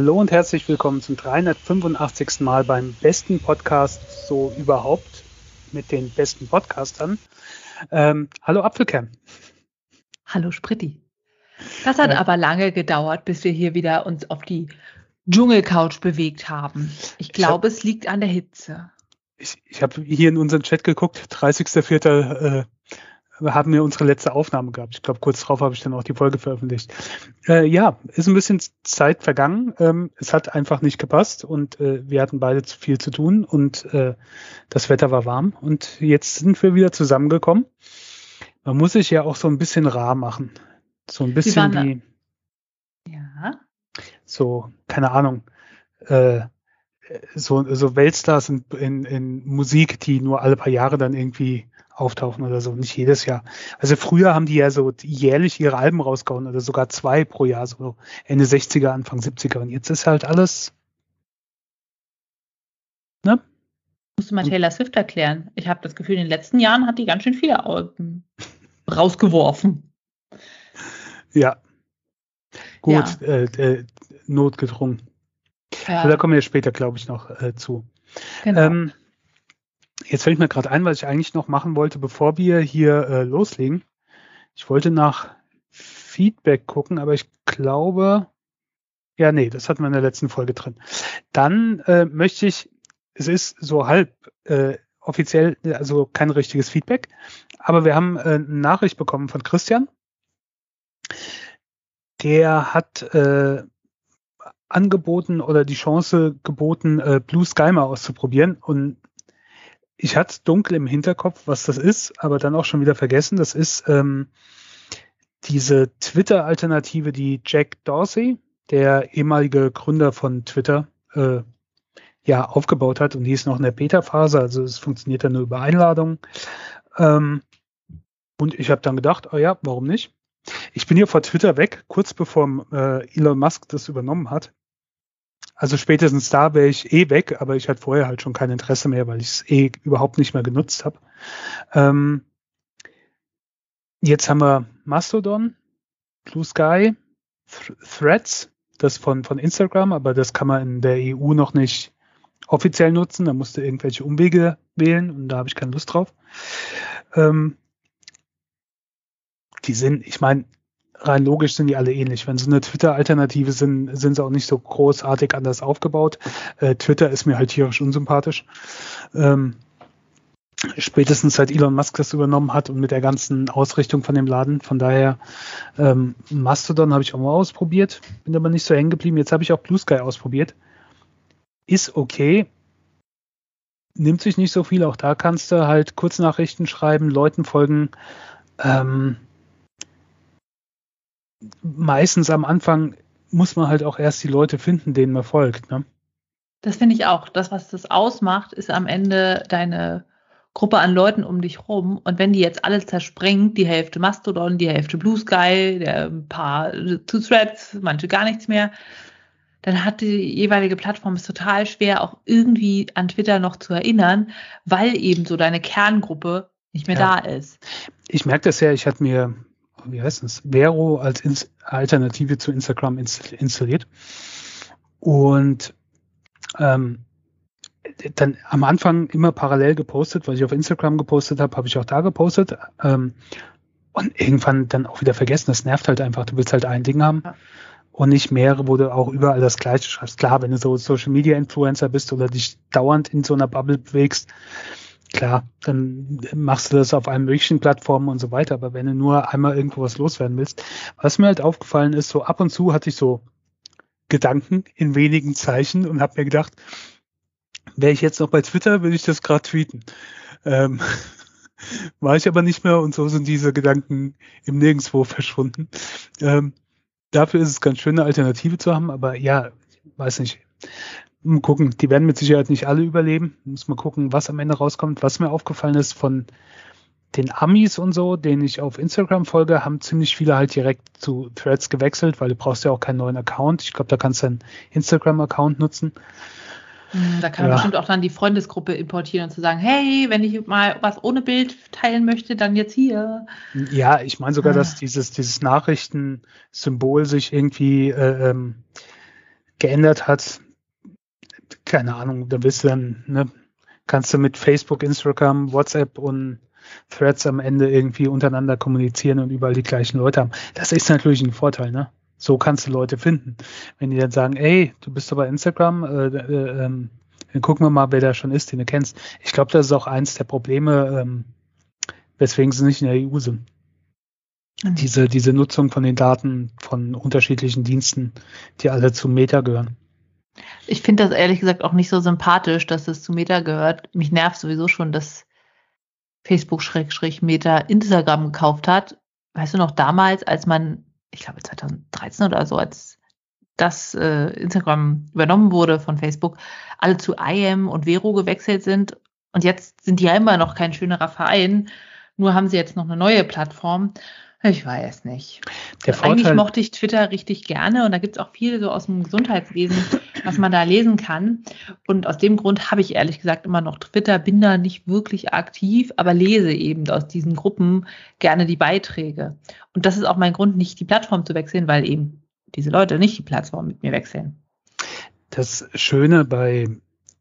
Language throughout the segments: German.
Hallo und herzlich willkommen zum 385. Mal beim besten Podcast so überhaupt mit den besten Podcastern. Ähm, hallo Apfelcam. Hallo Spritti. Das hat äh, aber lange gedauert, bis wir hier wieder uns auf die Dschungelcouch bewegt haben. Ich glaube, es liegt an der Hitze. Ich, ich habe hier in unseren Chat geguckt, 30.04. Äh, haben wir unsere letzte Aufnahme gehabt. Ich glaube, kurz darauf habe ich dann auch die Folge veröffentlicht. Äh, ja, ist ein bisschen Zeit vergangen. Ähm, es hat einfach nicht gepasst und äh, wir hatten beide zu viel zu tun und äh, das Wetter war warm und jetzt sind wir wieder zusammengekommen. Man muss sich ja auch so ein bisschen rar machen. So ein bisschen wie. Ja. So, keine Ahnung. Äh, so, so Weltstars in, in, in Musik, die nur alle paar Jahre dann irgendwie auftauchen oder so, nicht jedes Jahr. Also früher haben die ja so jährlich ihre Alben rausgehauen oder sogar zwei pro Jahr, so Ende 60er, Anfang 70er. Und jetzt ist halt alles. Ne? Musst du mal Taylor Swift erklären. Ich habe das Gefühl, in den letzten Jahren hat die ganz schön viele Alben rausgeworfen. Ja. Gut, ja. Äh, äh, notgedrungen. Ja. Da kommen wir später, glaube ich, noch äh, zu. Genau. Ähm, Jetzt fällt mir gerade ein, was ich eigentlich noch machen wollte, bevor wir hier äh, loslegen. Ich wollte nach Feedback gucken, aber ich glaube, ja, nee, das hatten wir in der letzten Folge drin. Dann äh, möchte ich, es ist so halb äh, offiziell, also kein richtiges Feedback, aber wir haben äh, eine Nachricht bekommen von Christian. Der hat äh, angeboten oder die Chance geboten, äh, Blue Sky mal auszuprobieren und ich hatte dunkel im Hinterkopf, was das ist, aber dann auch schon wieder vergessen. Das ist ähm, diese Twitter-Alternative, die Jack Dorsey, der ehemalige Gründer von Twitter, äh, ja, aufgebaut hat und die ist noch in der Beta-Phase, also es funktioniert dann nur über Einladung. Ähm, und ich habe dann gedacht, oh ja, warum nicht? Ich bin hier vor Twitter weg, kurz bevor äh, Elon Musk das übernommen hat. Also spätestens da wäre ich eh weg, aber ich hatte vorher halt schon kein Interesse mehr, weil ich es eh überhaupt nicht mehr genutzt habe. Ähm, jetzt haben wir Mastodon, Blue Sky, Th Threads, das von, von Instagram, aber das kann man in der EU noch nicht offiziell nutzen. Da musst du irgendwelche Umwege wählen und da habe ich keine Lust drauf. Ähm, die sind, ich meine, rein logisch sind die alle ähnlich. Wenn sie eine Twitter-Alternative sind, sind sie auch nicht so großartig anders aufgebaut. Äh, Twitter ist mir halt tierisch unsympathisch. Ähm, spätestens seit Elon Musk das übernommen hat und mit der ganzen Ausrichtung von dem Laden. Von daher, ähm, Mastodon habe ich auch mal ausprobiert, bin aber nicht so hängen geblieben. Jetzt habe ich auch Blue Sky ausprobiert. Ist okay. Nimmt sich nicht so viel. Auch da kannst du halt Kurznachrichten schreiben, Leuten folgen. Ähm, meistens am Anfang muss man halt auch erst die Leute finden, denen man folgt. Ne? Das finde ich auch. Das, was das ausmacht, ist am Ende deine Gruppe an Leuten um dich rum. Und wenn die jetzt alle zerspringt, die Hälfte Mastodon, die Hälfte Blue Sky, der, ein paar zu Threads, manche gar nichts mehr, dann hat die jeweilige Plattform es total schwer, auch irgendwie an Twitter noch zu erinnern, weil eben so deine Kerngruppe nicht mehr ja. da ist. Ich merke das ja, ich hatte mir wie heißt es, Vero als Ins Alternative zu Instagram installiert. Und ähm, dann am Anfang immer parallel gepostet, was ich auf Instagram gepostet habe, habe ich auch da gepostet. Ähm, und irgendwann dann auch wieder vergessen. Das nervt halt einfach. Du willst halt ein Ding haben ja. und nicht mehrere, wo du auch überall das Gleiche schreibst. Klar, wenn du so Social Media Influencer bist oder dich dauernd in so einer Bubble bewegst, klar, dann machst du das auf allen möglichen Plattformen und so weiter. Aber wenn du nur einmal irgendwo was loswerden willst, was mir halt aufgefallen ist, so ab und zu hatte ich so Gedanken in wenigen Zeichen und habe mir gedacht, wäre ich jetzt noch bei Twitter, würde ich das gerade tweeten. Ähm, war ich aber nicht mehr und so sind diese Gedanken im Nirgendwo verschwunden. Ähm, dafür ist es ganz schön, eine Alternative zu haben, aber ja, weiß nicht. Mal gucken, die werden mit Sicherheit nicht alle überleben. Muss mal gucken, was am Ende rauskommt. Was mir aufgefallen ist von den Amis und so, denen ich auf Instagram folge, haben ziemlich viele halt direkt zu Threads gewechselt, weil du brauchst ja auch keinen neuen Account. Ich glaube, da kannst du einen Instagram-Account nutzen. Hm, da kann man ja. bestimmt auch dann die Freundesgruppe importieren und zu sagen, hey, wenn ich mal was ohne Bild teilen möchte, dann jetzt hier. Ja, ich meine sogar, ah. dass dieses, dieses Nachrichtensymbol sich irgendwie äh, ähm, geändert hat, keine Ahnung, da bist du dann, ne, kannst du mit Facebook, Instagram, WhatsApp und Threads am Ende irgendwie untereinander kommunizieren und überall die gleichen Leute haben. Das ist natürlich ein Vorteil, ne? So kannst du Leute finden. Wenn die dann sagen, ey, du bist doch bei Instagram, äh, äh, ähm, dann gucken wir mal, wer da schon ist, den du kennst. Ich glaube, das ist auch eins der Probleme, ähm, weswegen sie nicht in der EU sind. Diese, diese Nutzung von den Daten von unterschiedlichen Diensten, die alle zu Meta gehören. Ich finde das ehrlich gesagt auch nicht so sympathisch, dass es zu Meta gehört. Mich nervt sowieso schon, dass Facebook-Meta Instagram gekauft hat. Weißt du noch damals, als man, ich glaube 2013 oder so, als das äh, Instagram übernommen wurde von Facebook, alle zu IM und Vero gewechselt sind. Und jetzt sind die ja immer noch kein schönerer Verein. Nur haben sie jetzt noch eine neue Plattform. Ich weiß nicht. Eigentlich mochte ich Twitter richtig gerne und da gibt es auch viel so aus dem Gesundheitswesen, was man da lesen kann. Und aus dem Grund habe ich ehrlich gesagt immer noch Twitter, bin da nicht wirklich aktiv, aber lese eben aus diesen Gruppen gerne die Beiträge. Und das ist auch mein Grund, nicht die Plattform zu wechseln, weil eben diese Leute nicht die Plattform mit mir wechseln. Das Schöne bei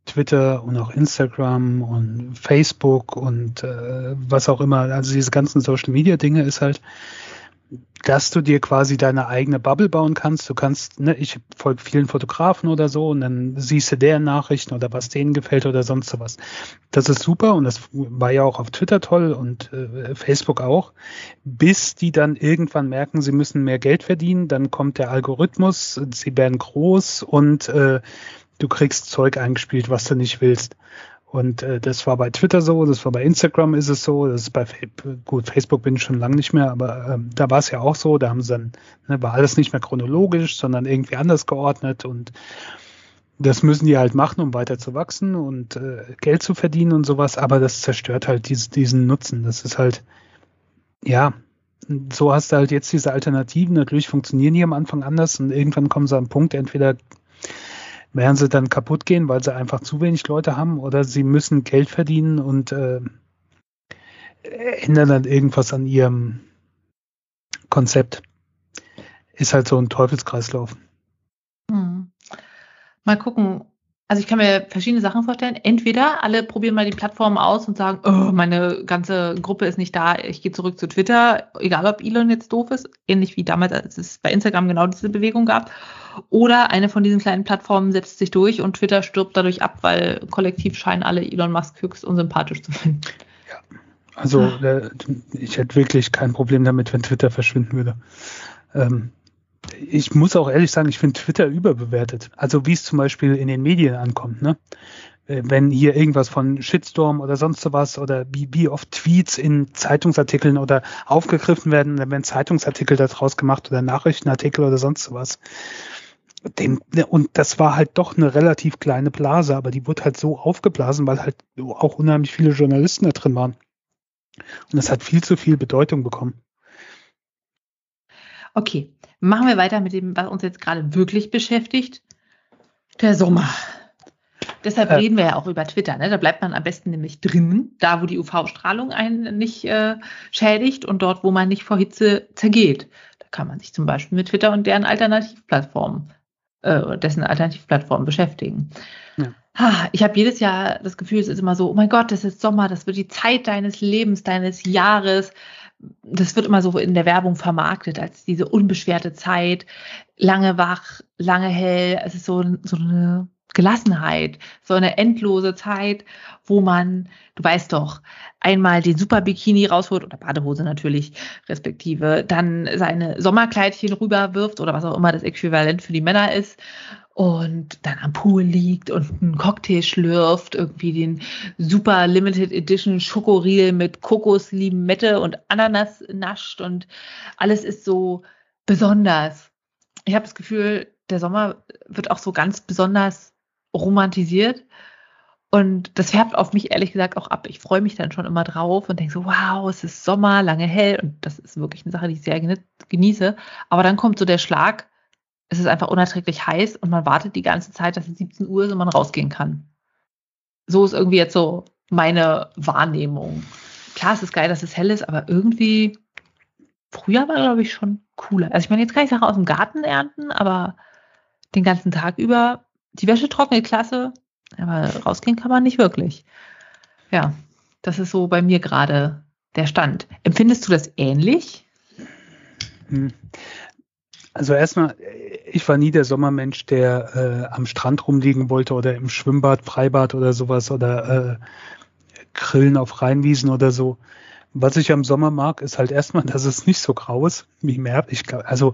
Twitter und auch Instagram und Facebook und äh, was auch immer, also diese ganzen Social Media Dinge ist halt, dass du dir quasi deine eigene Bubble bauen kannst. Du kannst, ne, ich folge vielen Fotografen oder so und dann siehst du deren Nachrichten oder was denen gefällt oder sonst sowas. Das ist super und das war ja auch auf Twitter toll und äh, Facebook auch, bis die dann irgendwann merken, sie müssen mehr Geld verdienen, dann kommt der Algorithmus, sie werden groß und äh, du kriegst Zeug eingespielt, was du nicht willst. Und äh, das war bei Twitter so, das war bei Instagram ist es so, das ist bei gut, Facebook bin ich schon lange nicht mehr, aber ähm, da war es ja auch so, da haben sie dann, ne, war alles nicht mehr chronologisch, sondern irgendwie anders geordnet und das müssen die halt machen, um weiter zu wachsen und äh, Geld zu verdienen und sowas, aber das zerstört halt dies, diesen Nutzen. Das ist halt, ja, so hast du halt jetzt diese Alternativen. Natürlich funktionieren die am Anfang anders und irgendwann kommen sie an einen Punkt, entweder werden sie dann kaputt gehen, weil sie einfach zu wenig Leute haben oder sie müssen Geld verdienen und äh, ändern dann irgendwas an ihrem Konzept. Ist halt so ein Teufelskreislauf. Hm. Mal gucken. Also ich kann mir verschiedene Sachen vorstellen. Entweder alle probieren mal die Plattform aus und sagen, oh, meine ganze Gruppe ist nicht da, ich gehe zurück zu Twitter, egal ob Elon jetzt doof ist, ähnlich wie damals, als es bei Instagram genau diese Bewegung gab. Oder eine von diesen kleinen Plattformen setzt sich durch und Twitter stirbt dadurch ab, weil kollektiv scheinen alle Elon Musk höchst unsympathisch zu finden. Ja, also äh, ich hätte wirklich kein Problem damit, wenn Twitter verschwinden würde. Ähm, ich muss auch ehrlich sagen, ich finde Twitter überbewertet. Also wie es zum Beispiel in den Medien ankommt. Ne? Äh, wenn hier irgendwas von Shitstorm oder sonst was oder wie, wie oft Tweets in Zeitungsartikeln oder aufgegriffen werden, dann werden Zeitungsartikel daraus gemacht oder Nachrichtenartikel oder sonst was dem, ne, und das war halt doch eine relativ kleine Blase, aber die wurde halt so aufgeblasen, weil halt auch unheimlich viele Journalisten da drin waren. Und das hat viel zu viel Bedeutung bekommen. Okay, machen wir weiter mit dem, was uns jetzt gerade wirklich beschäftigt. Der Sommer. Deshalb äh, reden wir ja auch über Twitter. Ne? Da bleibt man am besten nämlich drin, da wo die UV-Strahlung einen nicht äh, schädigt und dort, wo man nicht vor Hitze zergeht. Da kann man sich zum Beispiel mit Twitter und deren Alternativplattformen äh, dessen Alternativplattform beschäftigen. Ja. Ich habe jedes Jahr das Gefühl, es ist immer so, oh mein Gott, das ist Sommer, das wird die Zeit deines Lebens, deines Jahres. Das wird immer so in der Werbung vermarktet als diese unbeschwerte Zeit, lange wach, lange hell. Es ist so, so eine Gelassenheit, so eine endlose Zeit, wo man, du weißt doch, einmal den Super Bikini rausholt oder Badehose natürlich respektive, dann seine Sommerkleidchen rüberwirft oder was auch immer das Äquivalent für die Männer ist und dann am Pool liegt und einen Cocktail schlürft, irgendwie den Super Limited Edition Schokoriegel mit Kokos, Limette und Ananas nascht und alles ist so besonders. Ich habe das Gefühl, der Sommer wird auch so ganz besonders romantisiert. Und das färbt auf mich ehrlich gesagt auch ab. Ich freue mich dann schon immer drauf und denke so, wow, es ist Sommer, lange hell. Und das ist wirklich eine Sache, die ich sehr genieße. Aber dann kommt so der Schlag, es ist einfach unerträglich heiß und man wartet die ganze Zeit, dass es 17 Uhr ist und man rausgehen kann. So ist irgendwie jetzt so meine Wahrnehmung. Klar, es ist geil, dass es hell ist, aber irgendwie, früher war, glaube ich, schon cooler. Also ich meine, jetzt kann ich Sachen aus dem Garten ernten, aber den ganzen Tag über. Die Wäsche trocknet klasse, aber rausgehen kann man nicht wirklich. Ja, das ist so bei mir gerade der Stand. Empfindest du das ähnlich? Hm. Also erstmal, ich war nie der Sommermensch, der äh, am Strand rumliegen wollte oder im Schwimmbad, Freibad oder sowas oder äh, Grillen auf Rheinwiesen oder so. Was ich am Sommer mag, ist halt erstmal, dass es nicht so grau ist wie im Herbst. Ich glaube, also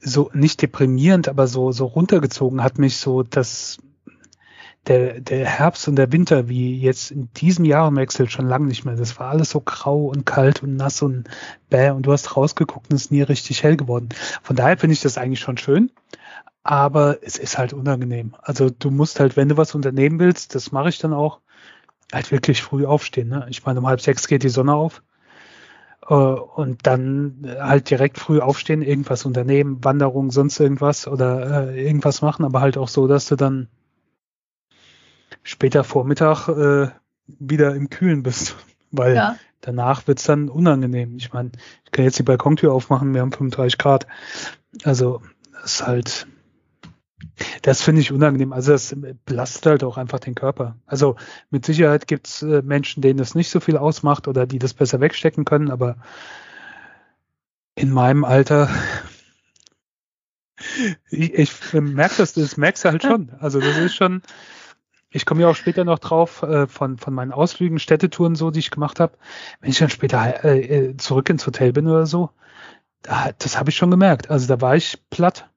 so nicht deprimierend, aber so so runtergezogen hat mich so das der, der Herbst und der Winter, wie jetzt in diesem Jahrenwechsel schon lange nicht mehr. Das war alles so grau und kalt und nass und bäh und du hast rausgeguckt und es ist nie richtig hell geworden. Von daher finde ich das eigentlich schon schön, aber es ist halt unangenehm. Also du musst halt, wenn du was unternehmen willst, das mache ich dann auch, halt wirklich früh aufstehen. Ne? Ich meine, um halb sechs geht die Sonne auf und dann halt direkt früh aufstehen, irgendwas unternehmen, Wanderung, sonst irgendwas oder äh, irgendwas machen, aber halt auch so, dass du dann später Vormittag äh, wieder im Kühlen bist, weil ja. danach wird's dann unangenehm. Ich meine, ich kann jetzt die Balkontür aufmachen, wir haben 35 Grad. Also das ist halt, das finde ich unangenehm. Also das belastet halt auch einfach den Körper. Also mit Sicherheit gibt's äh, Menschen, denen das nicht so viel ausmacht oder die das besser wegstecken können, aber in meinem Alter ich, ich merke das, das merkst du halt schon. Also das ist schon, ich komme ja auch später noch drauf äh, von, von meinen Ausflügen, Städtetouren so, die ich gemacht habe. Wenn ich dann später äh, äh, zurück ins Hotel bin oder so, da, das habe ich schon gemerkt. Also da war ich platt.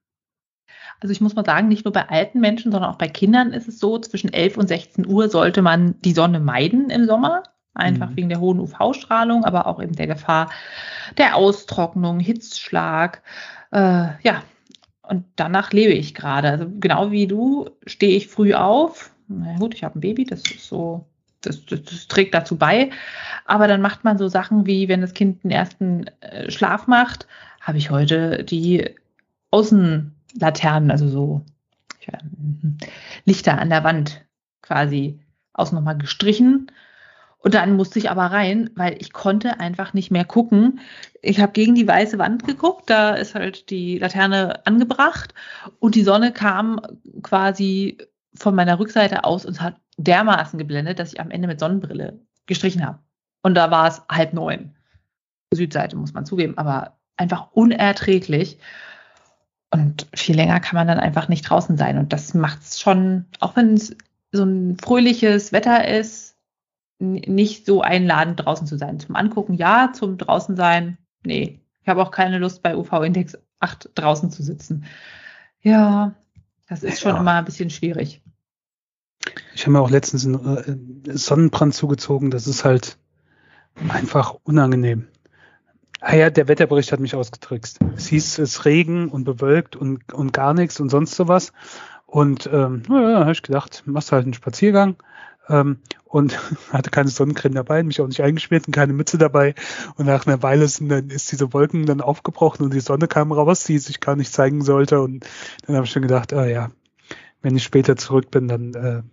Also ich muss mal sagen, nicht nur bei alten Menschen, sondern auch bei Kindern ist es so, zwischen 11 und 16 Uhr sollte man die Sonne meiden im Sommer. Einfach mhm. wegen der hohen UV-Strahlung, aber auch eben der Gefahr der Austrocknung, Hitzschlag. Äh, ja, und danach lebe ich gerade. Also genau wie du stehe ich früh auf, na gut, ich habe ein Baby, das ist so, das, das, das, trägt dazu bei. Aber dann macht man so Sachen wie, wenn das Kind den ersten äh, Schlaf macht, habe ich heute die Außenlaternen, also so ja, Lichter an der Wand quasi außen nochmal gestrichen. Und dann musste ich aber rein, weil ich konnte einfach nicht mehr gucken. Ich habe gegen die weiße Wand geguckt, da ist halt die Laterne angebracht und die Sonne kam quasi von meiner Rückseite aus und hat dermaßen geblendet, dass ich am Ende mit Sonnenbrille gestrichen habe. Und da war es halb neun. Südseite muss man zugeben, aber einfach unerträglich. Und viel länger kann man dann einfach nicht draußen sein. Und das macht es schon, auch wenn es so ein fröhliches Wetter ist, nicht so einladend draußen zu sein. Zum Angucken ja, zum draußen sein, nee. Ich habe auch keine Lust bei UV-Index 8 draußen zu sitzen. Ja, das ist schon ja. immer ein bisschen schwierig. Ich habe mir auch letztens einen äh, Sonnenbrand zugezogen. Das ist halt einfach unangenehm. Ah ja, der Wetterbericht hat mich ausgetrickst. Es hieß, es Regen und bewölkt und, und gar nichts und sonst sowas. Und ähm, naja, habe ich gedacht, machst halt einen Spaziergang. Ähm, und hatte keine Sonnencreme dabei, mich auch nicht eingeschmiert und keine Mütze dabei. Und nach einer Weile sind dann, ist diese Wolken dann aufgebrochen und die Sonne kam raus, die sich gar nicht zeigen sollte. Und dann habe ich schon gedacht, ah ja, wenn ich später zurück bin, dann äh,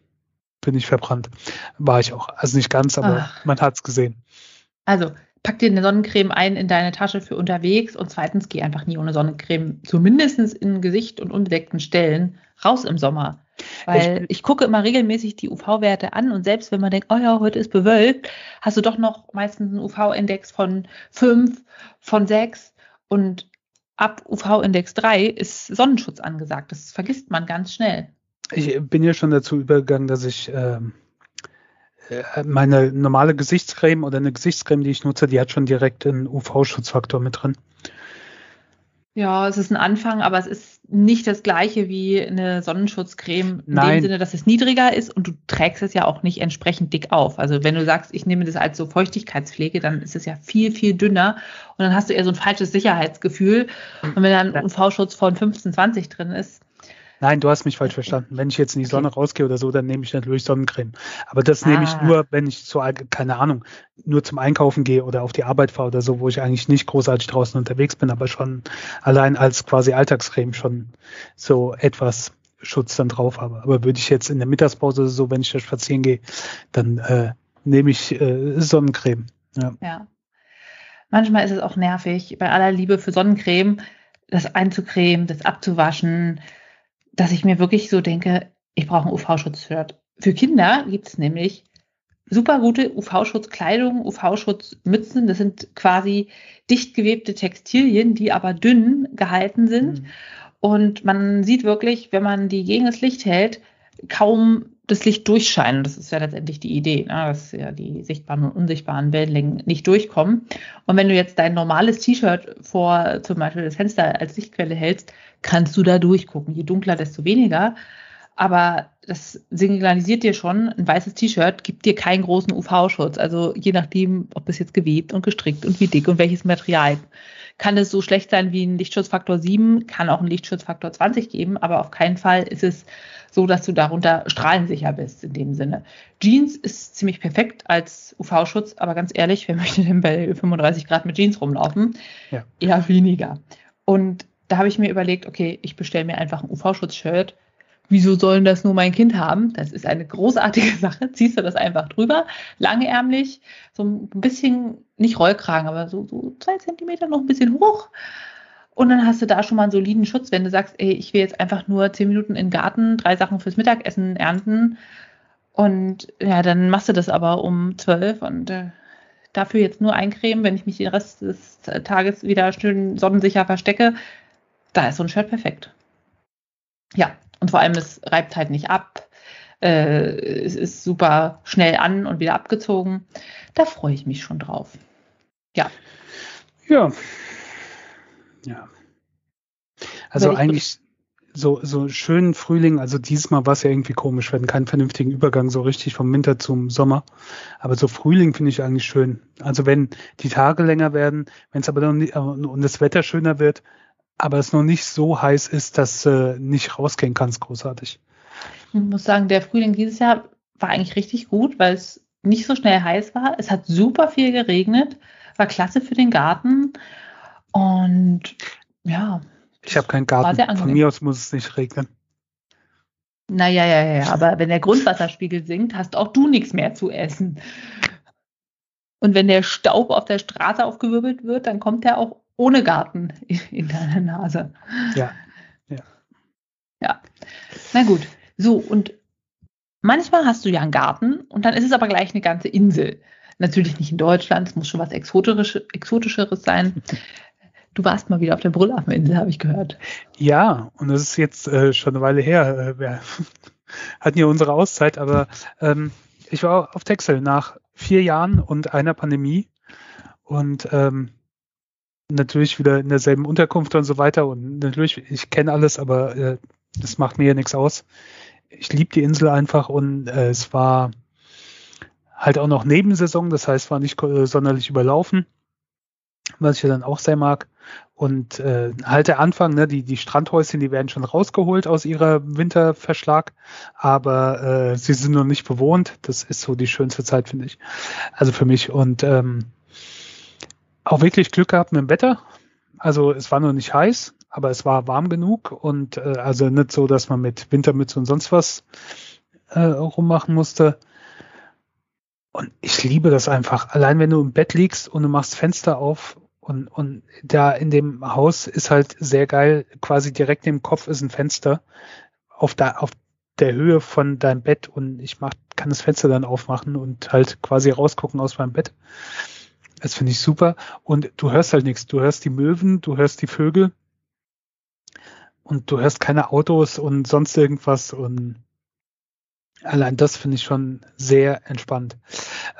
bin ich verbrannt. War ich auch. Also nicht ganz, aber Ach. man hat's gesehen. Also, pack dir eine Sonnencreme ein in deine Tasche für unterwegs und zweitens geh einfach nie ohne Sonnencreme, zumindest in Gesicht und unbedeckten Stellen, raus im Sommer. Weil ich, ich gucke immer regelmäßig die UV-Werte an und selbst wenn man denkt, oh ja, heute ist bewölkt, hast du doch noch meistens einen UV-Index von 5, von 6 und ab UV-Index 3 ist Sonnenschutz angesagt. Das vergisst man ganz schnell. Ich bin ja schon dazu übergegangen, dass ich ähm, äh, meine normale Gesichtscreme oder eine Gesichtscreme, die ich nutze, die hat schon direkt einen UV-Schutzfaktor mit drin. Ja, es ist ein Anfang, aber es ist nicht das gleiche wie eine Sonnenschutzcreme in Nein. dem Sinne, dass es niedriger ist und du trägst es ja auch nicht entsprechend dick auf. Also wenn du sagst, ich nehme das als so Feuchtigkeitspflege, dann ist es ja viel, viel dünner und dann hast du eher so ein falsches Sicherheitsgefühl. Und wenn dann ein UV-Schutz von 15, 20 drin ist, Nein, du hast mich falsch verstanden. Wenn ich jetzt in die Sonne rausgehe oder so, dann nehme ich natürlich Sonnencreme. Aber das ah. nehme ich ah. nur, wenn ich zu, keine Ahnung, nur zum Einkaufen gehe oder auf die Arbeit fahre oder so, wo ich eigentlich nicht großartig draußen unterwegs bin, aber schon allein als quasi Alltagscreme schon so etwas Schutz dann drauf habe. Aber würde ich jetzt in der Mittagspause oder so, wenn ich da spazieren gehe, dann äh, nehme ich äh, Sonnencreme. Ja. ja. Manchmal ist es auch nervig, bei aller Liebe für Sonnencreme, das einzucremen, das abzuwaschen, dass ich mir wirklich so denke, ich brauche ein UV-Schutzshirt. Für Kinder gibt es nämlich super gute UV-Schutzkleidung, UV-Schutzmützen. Das sind quasi dicht gewebte Textilien, die aber dünn gehalten sind. Mhm. Und man sieht wirklich, wenn man die gegen das Licht hält, kaum das Licht durchscheinen. Das ist ja letztendlich die Idee, ne? dass ja die sichtbaren und unsichtbaren Wellenlängen nicht durchkommen. Und wenn du jetzt dein normales T-Shirt vor zum Beispiel das Fenster als Lichtquelle hältst, kannst du da durchgucken. Je dunkler, desto weniger. Aber das signalisiert dir schon, ein weißes T-Shirt gibt dir keinen großen UV-Schutz. Also je nachdem, ob es jetzt gewebt und gestrickt und wie dick und welches Material. Kann es so schlecht sein wie ein Lichtschutzfaktor 7, kann auch ein Lichtschutzfaktor 20 geben, aber auf keinen Fall ist es so, dass du darunter strahlensicher bist in dem Sinne. Jeans ist ziemlich perfekt als UV-Schutz, aber ganz ehrlich, wer möchte denn bei 35 Grad mit Jeans rumlaufen? Ja. Eher weniger. Und da habe ich mir überlegt, okay, ich bestelle mir einfach ein UV-Schutz-Shirt. Wieso sollen das nur mein Kind haben? Das ist eine großartige Sache. Ziehst du das einfach drüber, langärmlich, so ein bisschen, nicht Rollkragen, aber so, so zwei Zentimeter noch ein bisschen hoch. Und dann hast du da schon mal einen soliden Schutz, wenn du sagst, ey, ich will jetzt einfach nur zehn Minuten in den Garten, drei Sachen fürs Mittagessen ernten. Und ja, dann machst du das aber um zwölf und äh, dafür jetzt nur eincremen, wenn ich mich den Rest des Tages wieder schön sonnensicher verstecke. Da ist so ein Shirt perfekt. Ja, und vor allem, es reibt halt nicht ab. Äh, es ist super schnell an und wieder abgezogen. Da freue ich mich schon drauf. Ja. Ja, ja. Also eigentlich so, so schönen Frühling, also diesmal war es ja irgendwie komisch, wir hatten keinen vernünftigen Übergang so richtig vom Winter zum Sommer. Aber so Frühling finde ich eigentlich schön. Also wenn die Tage länger werden, wenn es aber noch nicht, und das Wetter schöner wird, aber es noch nicht so heiß ist, dass äh, nicht rausgehen kannst, großartig. Ich muss sagen, der Frühling dieses Jahr war eigentlich richtig gut, weil es nicht so schnell heiß war. Es hat super viel geregnet, war klasse für den Garten. Und ja. Ich habe keinen Garten. Von mir aus muss es nicht regnen. Naja, ja, ja, ja. Aber wenn der Grundwasserspiegel sinkt, hast auch du nichts mehr zu essen. Und wenn der Staub auf der Straße aufgewirbelt wird, dann kommt er auch ohne Garten in deine Nase. Ja. Ja. Ja. Na gut. So, und manchmal hast du ja einen Garten und dann ist es aber gleich eine ganze Insel. Natürlich nicht in Deutschland, es muss schon was Exotischeres sein. Du warst mal wieder auf der Brüllafeninsel, habe ich gehört. Ja, und das ist jetzt äh, schon eine Weile her. Äh, wir hatten ja unsere Auszeit, aber ähm, ich war auf Texel nach vier Jahren und einer Pandemie und ähm, natürlich wieder in derselben Unterkunft und so weiter. Und natürlich, ich kenne alles, aber äh, das macht mir ja nichts aus. Ich liebe die Insel einfach und äh, es war halt auch noch Nebensaison, das heißt, war nicht äh, sonderlich überlaufen was ich ja dann auch sehr mag. Und äh, halt der Anfang, ne, die, die Strandhäuschen, die werden schon rausgeholt aus ihrer Winterverschlag, aber äh, sie sind noch nicht bewohnt. Das ist so die schönste Zeit, finde ich. Also für mich. Und ähm, auch wirklich Glück gehabt mit dem Wetter. Also es war noch nicht heiß, aber es war warm genug und äh, also nicht so, dass man mit Wintermütze und sonst was äh, rummachen musste. Und ich liebe das einfach. Allein wenn du im Bett liegst und du machst Fenster auf und, und da in dem Haus ist halt sehr geil, quasi direkt im Kopf ist ein Fenster auf, der auf der Höhe von deinem Bett und ich mach, kann das Fenster dann aufmachen und halt quasi rausgucken aus meinem Bett. Das finde ich super. Und du hörst halt nichts. Du hörst die Möwen, du hörst die Vögel und du hörst keine Autos und sonst irgendwas und Allein das finde ich schon sehr entspannt.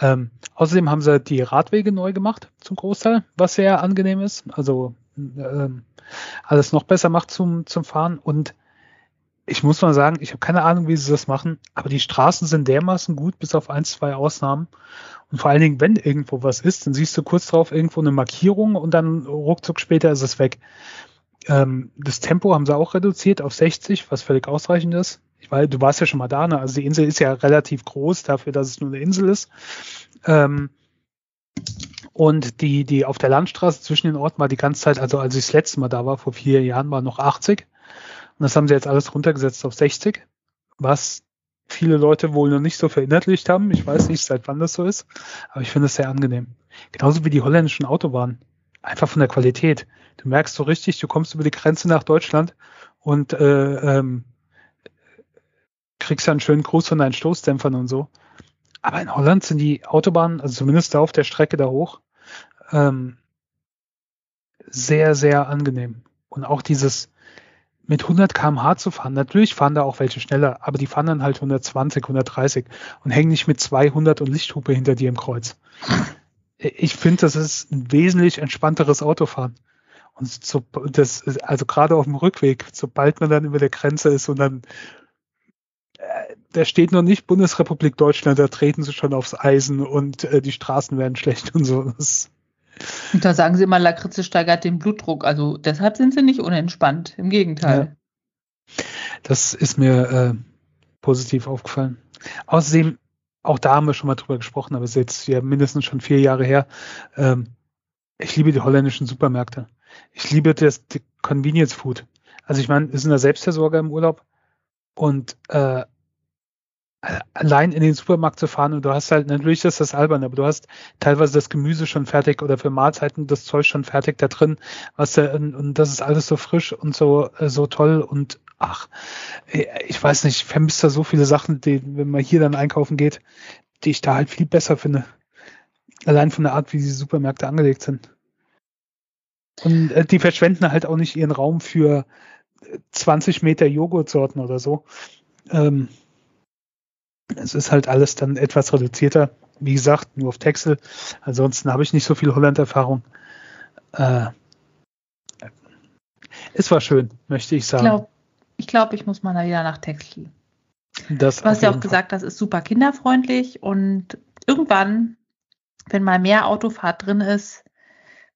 Ähm, außerdem haben sie die Radwege neu gemacht, zum Großteil, was sehr angenehm ist. Also ähm, alles noch besser macht zum, zum Fahren. Und ich muss mal sagen, ich habe keine Ahnung, wie sie das machen, aber die Straßen sind dermaßen gut, bis auf ein, zwei Ausnahmen. Und vor allen Dingen, wenn irgendwo was ist, dann siehst du kurz drauf irgendwo eine Markierung und dann ruckzuck später ist es weg. Ähm, das Tempo haben sie auch reduziert auf 60, was völlig ausreichend ist. Ich weiß, du warst ja schon mal da, ne? Also die Insel ist ja relativ groß dafür, dass es nur eine Insel ist. Ähm, und die, die auf der Landstraße zwischen den Orten war die ganze Zeit, also als ich das letzte Mal da war, vor vier Jahren, war noch 80. Und das haben sie jetzt alles runtergesetzt auf 60, was viele Leute wohl noch nicht so verinnerlicht haben. Ich weiß nicht, seit wann das so ist, aber ich finde es sehr angenehm. Genauso wie die holländischen Autobahnen. Einfach von der Qualität. Du merkst so richtig, du kommst über die Grenze nach Deutschland und äh, ähm, kriegst ja einen schönen Gruß von deinen Stoßdämpfern und so. Aber in Holland sind die Autobahnen, also zumindest da auf der Strecke da hoch, ähm, sehr, sehr angenehm. Und auch dieses mit 100 km/h zu fahren, natürlich fahren da auch welche schneller, aber die fahren dann halt 120, 130 und hängen nicht mit 200 und Lichthupe hinter dir im Kreuz. Ich finde, das ist ein wesentlich entspannteres Autofahren. Und so, das also gerade auf dem Rückweg, sobald man dann über der Grenze ist und dann äh, da steht noch nicht Bundesrepublik Deutschland, da treten sie schon aufs Eisen und äh, die Straßen werden schlecht und so. Das und da sagen sie immer, Lakritze steigert den Blutdruck. Also deshalb sind sie nicht unentspannt. Im Gegenteil. Ja. Das ist mir äh, positiv aufgefallen. Außerdem, auch da haben wir schon mal drüber gesprochen, aber es ist jetzt ja mindestens schon vier Jahre her. Ähm, ich liebe die holländischen Supermärkte. Ich liebe das Convenience Food. Also ich meine, wir sind da Selbstversorger im Urlaub und äh, allein in den Supermarkt zu fahren und du hast halt, natürlich ist das albern, aber du hast teilweise das Gemüse schon fertig oder für Mahlzeiten das Zeug schon fertig da drin, was da, und, das ist alles so frisch und so, äh, so toll und ach, äh, ich weiß nicht, ich vermisse da so viele Sachen, die, wenn man hier dann einkaufen geht, die ich da halt viel besser finde. Allein von der Art, wie die Supermärkte angelegt sind. Und äh, die verschwenden halt auch nicht ihren Raum für 20 Meter Joghurtsorten oder so. Ähm, es ist halt alles dann etwas reduzierter. Wie gesagt, nur auf Texel. Ansonsten habe ich nicht so viel Holland-Erfahrung. Äh, es war schön, möchte ich sagen. Ich glaube, ich, glaub, ich muss mal wieder nach Texel. Das du hast ja auch gesagt, das ist super kinderfreundlich und irgendwann, wenn mal mehr Autofahrt drin ist,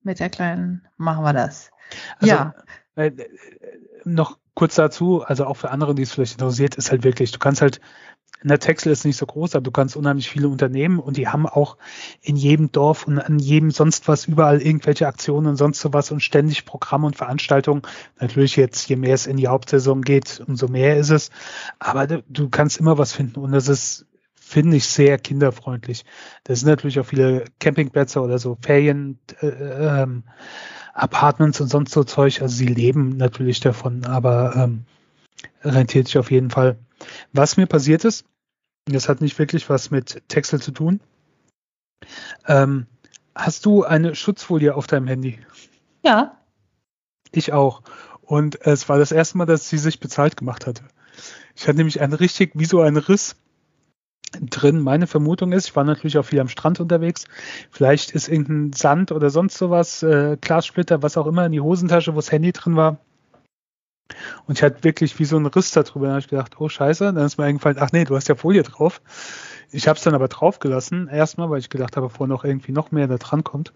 mit der Kleinen machen wir das. Also, ja. Äh, noch kurz dazu, also auch für andere, die es vielleicht interessiert, ist halt wirklich, du kannst halt der Texel ist nicht so groß, aber du kannst unheimlich viele Unternehmen und die haben auch in jedem Dorf und an jedem sonst was überall irgendwelche Aktionen und sonst sowas und ständig Programme und Veranstaltungen. Natürlich jetzt, je mehr es in die Hauptsaison geht, umso mehr ist es. Aber du, kannst immer was finden und das ist finde ich sehr kinderfreundlich. Das sind natürlich auch viele Campingplätze oder so Ferien, äh, ähm, Apartments und sonst so Zeug. Also sie leben natürlich davon, aber ähm, rentiert sich auf jeden Fall. Was mir passiert ist, das hat nicht wirklich was mit Texel zu tun. Ähm, hast du eine Schutzfolie auf deinem Handy? Ja. Ich auch. Und es war das erste Mal, dass sie sich bezahlt gemacht hatte. Ich hatte nämlich einen richtig, wie so einen Riss drin. Meine Vermutung ist, ich war natürlich auch viel am Strand unterwegs. Vielleicht ist irgendein Sand oder sonst sowas, äh, Glassplitter, was auch immer in die Hosentasche, wo das Handy drin war, und ich hatte wirklich wie so einen Riss darüber. Da habe ich gedacht, oh scheiße. Dann ist mir eingefallen, ach nee, du hast ja Folie drauf. Ich habe es dann aber draufgelassen, erstmal, weil ich gedacht habe, bevor noch irgendwie noch mehr da dran kommt.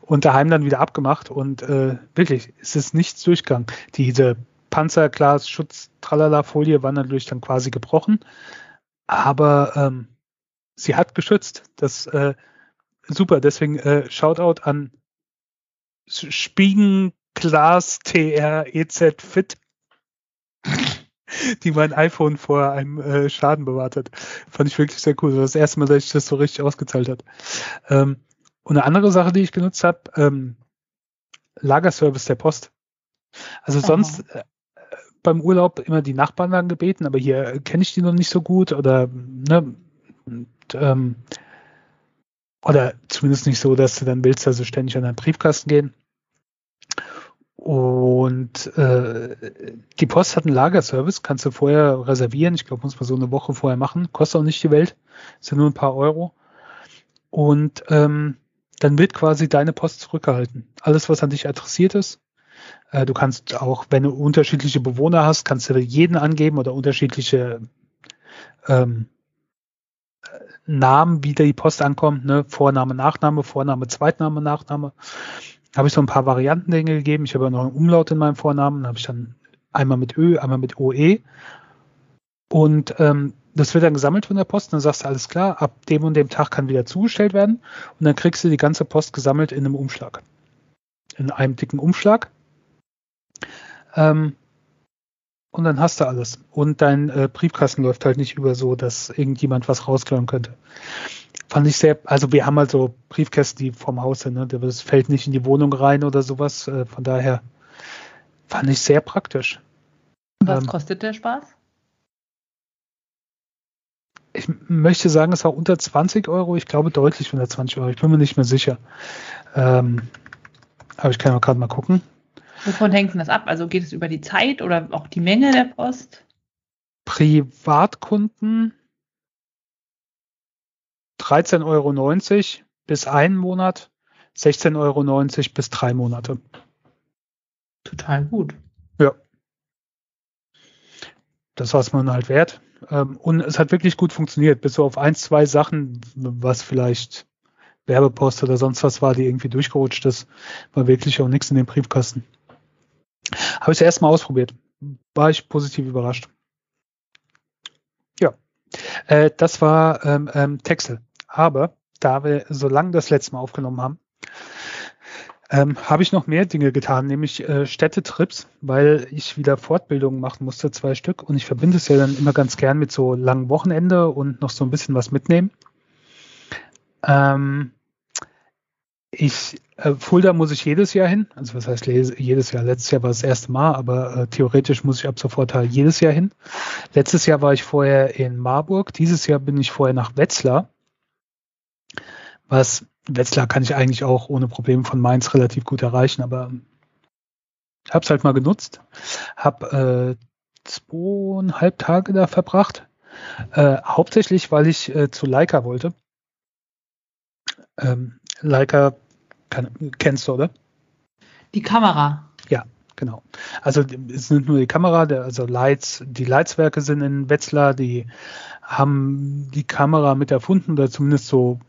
Und daheim dann wieder abgemacht. Und äh, wirklich, es ist nichts durchgegangen. Diese Panzerglas, Schutz, Tralala Folie war natürlich dann quasi gebrochen. Aber ähm, sie hat geschützt. Das äh, super. Deswegen äh, Shoutout an Spiegen Glas TR EZ Fit die mein iPhone vor einem äh, Schaden bewahrt hat. Fand ich wirklich sehr cool. Das, war das erste Mal, dass ich das so richtig ausgezahlt hat. Ähm, und eine andere Sache, die ich genutzt habe, ähm, Lagerservice der Post. Also Aha. sonst äh, beim Urlaub immer die Nachbarn dann gebeten, aber hier kenne ich die noch nicht so gut oder ne, und, ähm, oder zumindest nicht so, dass du dann willst, also ständig an deinen Briefkasten gehen. Und äh, die Post hat einen Lagerservice, kannst du vorher reservieren. Ich glaube, muss man so eine Woche vorher machen. Kostet auch nicht die Welt, sind nur ein paar Euro. Und ähm, dann wird quasi deine Post zurückgehalten. Alles, was an dich adressiert ist. Äh, du kannst auch, wenn du unterschiedliche Bewohner hast, kannst du jeden angeben oder unterschiedliche ähm, Namen, wie die Post ankommt. Ne? Vorname, Nachname, Vorname, Zweitname, Nachname habe ich so ein paar Varianten Dinge gegeben. Ich habe ja noch einen Umlaut in meinem Vornamen, habe ich dann einmal mit Ö, einmal mit OE. Und ähm, das wird dann gesammelt von der Post. dann sagst du, alles klar, ab dem und dem Tag kann wieder zugestellt werden. Und dann kriegst du die ganze Post gesammelt in einem Umschlag. In einem dicken Umschlag. Ähm, und dann hast du alles. Und dein äh, Briefkasten läuft halt nicht über so, dass irgendjemand was rausklauen könnte fand ich sehr, also wir haben halt so Briefkästen, die vom Haus sind, ne? das fällt nicht in die Wohnung rein oder sowas, äh, von daher fand ich sehr praktisch. Was ähm, kostet der Spaß? möchte sagen, es war unter 20 Euro. Ich glaube deutlich unter 20 Euro. Ich bin mir nicht mehr sicher. Ähm, aber ich kann auch gerade mal gucken. Wovon hängt denn das ab? Also geht es über die Zeit oder auch die Menge der Post? Privatkunden 13,90 Euro bis einen Monat, 16,90 Euro bis drei Monate. Total gut. Ja. Das war es man halt wert. Ähm, und es hat wirklich gut funktioniert, bis so auf ein, zwei Sachen, was vielleicht Werbepost oder sonst was war, die irgendwie durchgerutscht ist, war wirklich auch nichts in den Briefkasten. Habe ich erstmal ausprobiert. War ich positiv überrascht. Ja. Äh, das war ähm, ähm, Texel. Aber da wir so lange das letzte Mal aufgenommen haben, ähm, habe ich noch mehr Dinge getan, nämlich äh, Städtetrips, weil ich wieder Fortbildungen machen musste, zwei Stück. Und ich verbinde es ja dann immer ganz gern mit so langen Wochenende und noch so ein bisschen was mitnehmen. Ähm, ich, äh, Fulda muss ich jedes Jahr hin. Also was heißt jedes Jahr? Letztes Jahr war das erste Mal, aber äh, theoretisch muss ich ab sofort halt jedes Jahr hin. Letztes Jahr war ich vorher in Marburg. Dieses Jahr bin ich vorher nach Wetzlar. Was Wetzlar kann ich eigentlich auch ohne Probleme von Mainz relativ gut erreichen, aber ich habe es halt mal genutzt. Habe äh, zweieinhalb Tage da verbracht. Äh, hauptsächlich, weil ich äh, zu Leica wollte. Ähm, Leica kann, kennst du, oder? Die Kamera. Ja, genau. Also es sind nur die Kamera, der, also Lights, die Leitswerke sind in Wetzlar, die haben die Kamera mit erfunden oder zumindest so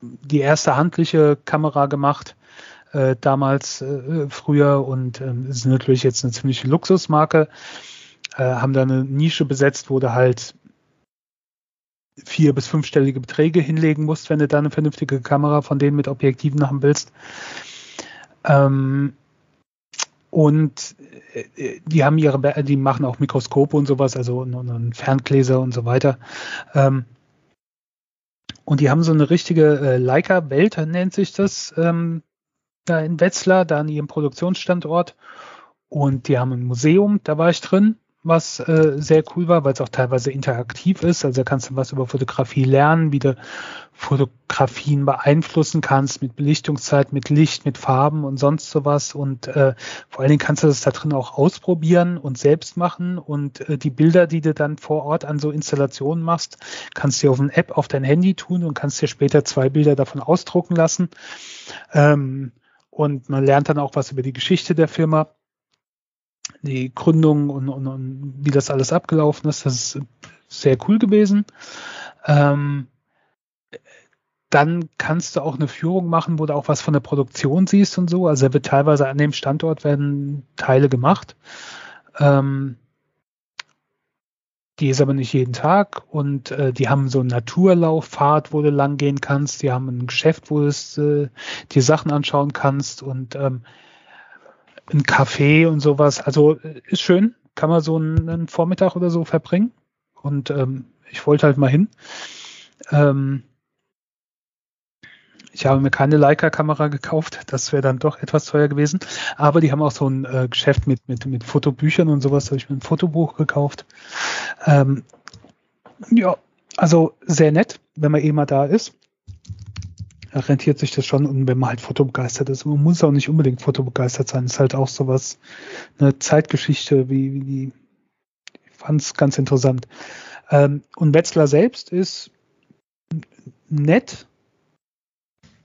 die erste handliche Kamera gemacht. Äh, damals äh, früher und äh, ist natürlich jetzt eine ziemliche Luxusmarke, äh, haben da eine Nische besetzt, wo du halt vier- bis fünfstellige Beträge hinlegen musst, wenn du da eine vernünftige Kamera von denen mit Objektiven haben willst. Ähm, und äh, die haben ihre, die machen auch Mikroskope und sowas, also und, und Ferngläser und so weiter. Ähm, und die haben so eine richtige äh, Leica-Welt, nennt sich das, ähm, da in Wetzlar, da an ihrem Produktionsstandort. Und die haben ein Museum, da war ich drin was äh, sehr cool war, weil es auch teilweise interaktiv ist. Also da kannst du was über Fotografie lernen, wie du Fotografien beeinflussen kannst mit Belichtungszeit, mit Licht, mit Farben und sonst sowas. Und äh, vor allen Dingen kannst du das da drin auch ausprobieren und selbst machen. Und äh, die Bilder, die du dann vor Ort an so Installationen machst, kannst du auf eine App auf dein Handy tun und kannst dir später zwei Bilder davon ausdrucken lassen. Ähm, und man lernt dann auch was über die Geschichte der Firma die Gründung und, und, und, wie das alles abgelaufen ist. Das ist sehr cool gewesen. Ähm, dann kannst du auch eine Führung machen, wo du auch was von der Produktion siehst und so. Also er wird teilweise an dem Standort werden Teile gemacht. Ähm, die ist aber nicht jeden Tag und äh, die haben so einen Naturlauffahrt, wo du lang gehen kannst. Die haben ein Geschäft, wo du äh, dir Sachen anschauen kannst und ähm, ein Café und sowas. Also äh, ist schön, kann man so einen, einen Vormittag oder so verbringen. Und ähm, ich wollte halt mal hin. Ähm, ich habe mir keine Leica-Kamera gekauft, das wäre dann doch etwas teuer gewesen. Aber die haben auch so ein äh, Geschäft mit, mit, mit Fotobüchern und sowas, da habe ich mir ein Fotobuch gekauft. Ähm, ja, also sehr nett, wenn man eh mal da ist rentiert sich das schon und wenn man halt fotobegeistert ist. Man muss auch nicht unbedingt fotobegeistert sein. Das ist halt auch sowas, eine Zeitgeschichte, wie, wie die, ich fand es ganz interessant. Ähm, und Wetzlar selbst ist nett,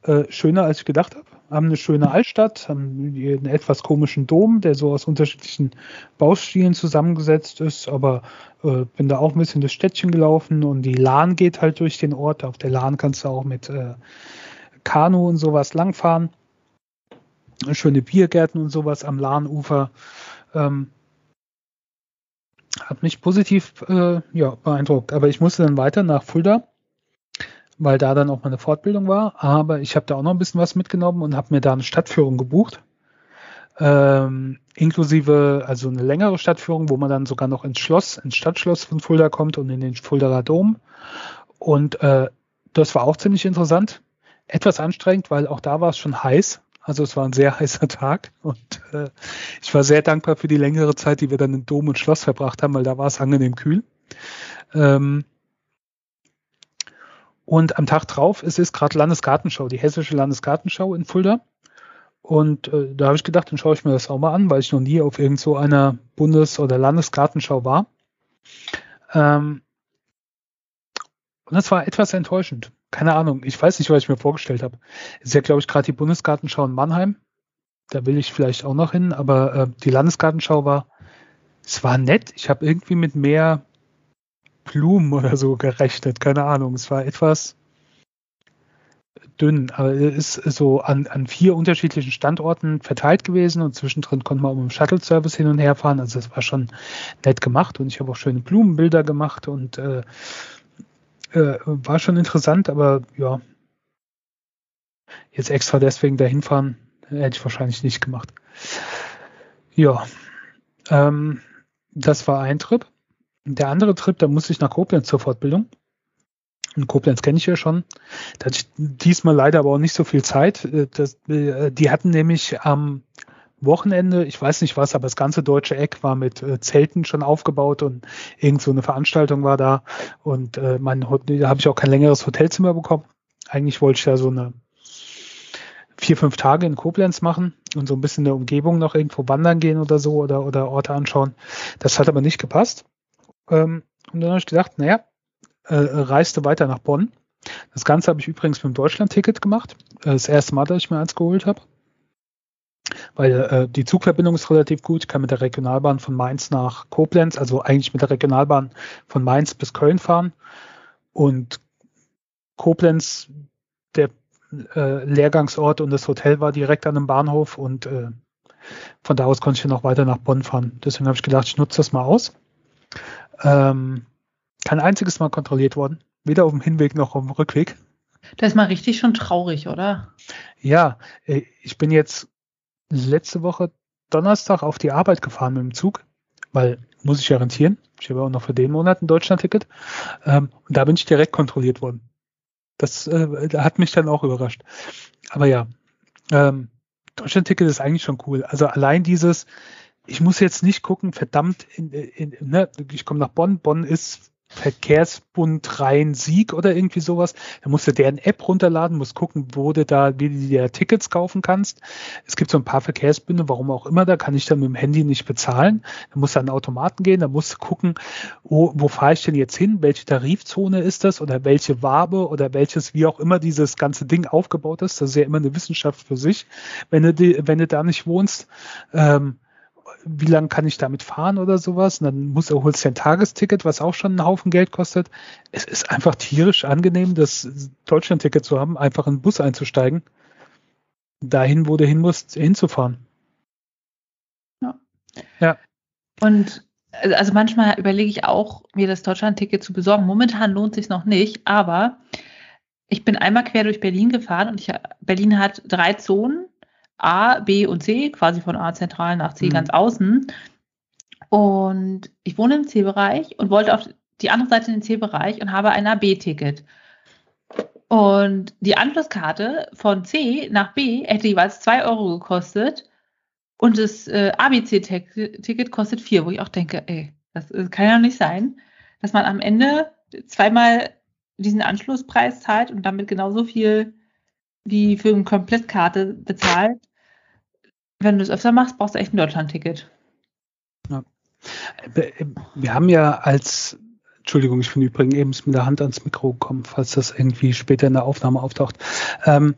äh, schöner als ich gedacht habe. Haben eine schöne Altstadt, haben einen etwas komischen Dom, der so aus unterschiedlichen Baustilen zusammengesetzt ist, aber äh, bin da auch ein bisschen das Städtchen gelaufen und die Lahn geht halt durch den Ort. Auf der Lahn kannst du auch mit äh, Kanu und sowas langfahren. Schöne Biergärten und sowas am Lahnufer. Ähm, hat mich positiv äh, ja, beeindruckt. Aber ich musste dann weiter nach Fulda, weil da dann auch meine Fortbildung war. Aber ich habe da auch noch ein bisschen was mitgenommen und habe mir da eine Stadtführung gebucht. Ähm, inklusive also eine längere Stadtführung, wo man dann sogar noch ins Schloss, ins Stadtschloss von Fulda kommt und in den Fuldaer Dom. Und äh, das war auch ziemlich interessant etwas anstrengend, weil auch da war es schon heiß. Also es war ein sehr heißer Tag und äh, ich war sehr dankbar für die längere Zeit, die wir dann in Dom und Schloss verbracht haben, weil da war es angenehm kühl. Ähm, Und am Tag drauf es ist gerade Landesgartenschau, die hessische Landesgartenschau in Fulda. Und äh, da habe ich gedacht, dann schaue ich mir das auch mal an, weil ich noch nie auf irgend so einer Bundes- oder Landesgartenschau war. Ähm, und das war etwas enttäuschend. Keine Ahnung, ich weiß nicht, was ich mir vorgestellt habe. Ist ja, glaube ich, gerade die Bundesgartenschau in Mannheim. Da will ich vielleicht auch noch hin, aber äh, die Landesgartenschau war, es war nett. Ich habe irgendwie mit mehr Blumen oder so gerechnet. Keine Ahnung. Es war etwas dünn, aber es ist so an, an vier unterschiedlichen Standorten verteilt gewesen und zwischendrin konnte man auch mit dem Shuttle-Service hin und her fahren. Also es war schon nett gemacht und ich habe auch schöne Blumenbilder gemacht und äh, äh, war schon interessant, aber ja, jetzt extra deswegen dahin fahren, hätte ich wahrscheinlich nicht gemacht. Ja, ähm, das war ein Trip. Der andere Trip, da musste ich nach Koblenz zur Fortbildung. Und Koblenz kenne ich ja schon. Da hatte ich diesmal leider aber auch nicht so viel Zeit. Äh, das, äh, die hatten nämlich am Wochenende, ich weiß nicht was, aber das ganze deutsche Eck war mit äh, Zelten schon aufgebaut und irgend so eine Veranstaltung war da. Und mein, da habe ich auch kein längeres Hotelzimmer bekommen. Eigentlich wollte ich ja so eine vier, fünf Tage in Koblenz machen und so ein bisschen in der Umgebung noch irgendwo wandern gehen oder so oder, oder Orte anschauen. Das hat aber nicht gepasst. Ähm, und dann habe ich gedacht, naja, äh, reiste weiter nach Bonn. Das Ganze habe ich übrigens mit dem Deutschland-Ticket gemacht. Äh, das erste Mal, dass ich mir eins geholt habe. Weil äh, die Zugverbindung ist relativ gut. Ich kann mit der Regionalbahn von Mainz nach Koblenz, also eigentlich mit der Regionalbahn von Mainz bis Köln fahren. Und Koblenz, der äh, Lehrgangsort und das Hotel war direkt an einem Bahnhof und äh, von da aus konnte ich dann noch weiter nach Bonn fahren. Deswegen habe ich gedacht, ich nutze das mal aus. Ähm, kein einziges Mal kontrolliert worden. Weder auf dem Hinweg noch auf dem Rückweg. Das ist mal richtig schon traurig, oder? Ja, äh, ich bin jetzt letzte Woche Donnerstag auf die Arbeit gefahren mit dem Zug, weil muss ich ja rentieren. Ich habe auch noch für den Monat ein Deutschland-Ticket. Ähm, und da bin ich direkt kontrolliert worden. Das äh, hat mich dann auch überrascht. Aber ja, ähm, Deutschland-Ticket ist eigentlich schon cool. Also allein dieses, ich muss jetzt nicht gucken, verdammt, in, in, ne, ich komme nach Bonn, Bonn ist Verkehrsbund Rhein-Sieg oder irgendwie sowas. Da musst du deren App runterladen, musst gucken, wo du da, wie du dir Tickets kaufen kannst. Es gibt so ein paar Verkehrsbünde, warum auch immer, da kann ich dann mit dem Handy nicht bezahlen. Da musst du an den Automaten gehen, da musst du gucken, wo, wo fahre ich denn jetzt hin, welche Tarifzone ist das oder welche Wabe oder welches, wie auch immer dieses ganze Ding aufgebaut ist. Das ist ja immer eine Wissenschaft für sich, wenn du, die, wenn du da nicht wohnst. Ähm, wie lange kann ich damit fahren oder sowas. Und dann muss er holst du ein Tagesticket, was auch schon einen Haufen Geld kostet. Es ist einfach tierisch angenehm, das Deutschland-Ticket zu haben, einfach in den Bus einzusteigen, dahin, wo du hin musst, hinzufahren. Ja. ja. Und also manchmal überlege ich auch, mir das Deutschland-Ticket zu besorgen. Momentan lohnt sich noch nicht, aber ich bin einmal quer durch Berlin gefahren und ich, Berlin hat drei Zonen A, B und C, quasi von A zentral nach C mhm. ganz außen. Und ich wohne im C-Bereich und wollte auf die andere Seite in den C-Bereich und habe ein AB-Ticket. Und die Anschlusskarte von C nach B hätte jeweils 2 Euro gekostet und das äh, ABC-Ticket kostet 4, wo ich auch denke, ey, das, kann ja nicht sein, dass man am Ende zweimal diesen Anschlusspreis zahlt und damit genauso viel wie für eine Komplettkarte bezahlt. Wenn du es öfter machst, brauchst du echt ein Deutschland-Ticket. Ja. Wir haben ja als, Entschuldigung, ich bin übrigens eben mit der Hand ans Mikro gekommen, falls das irgendwie später in der Aufnahme auftaucht. Ähm,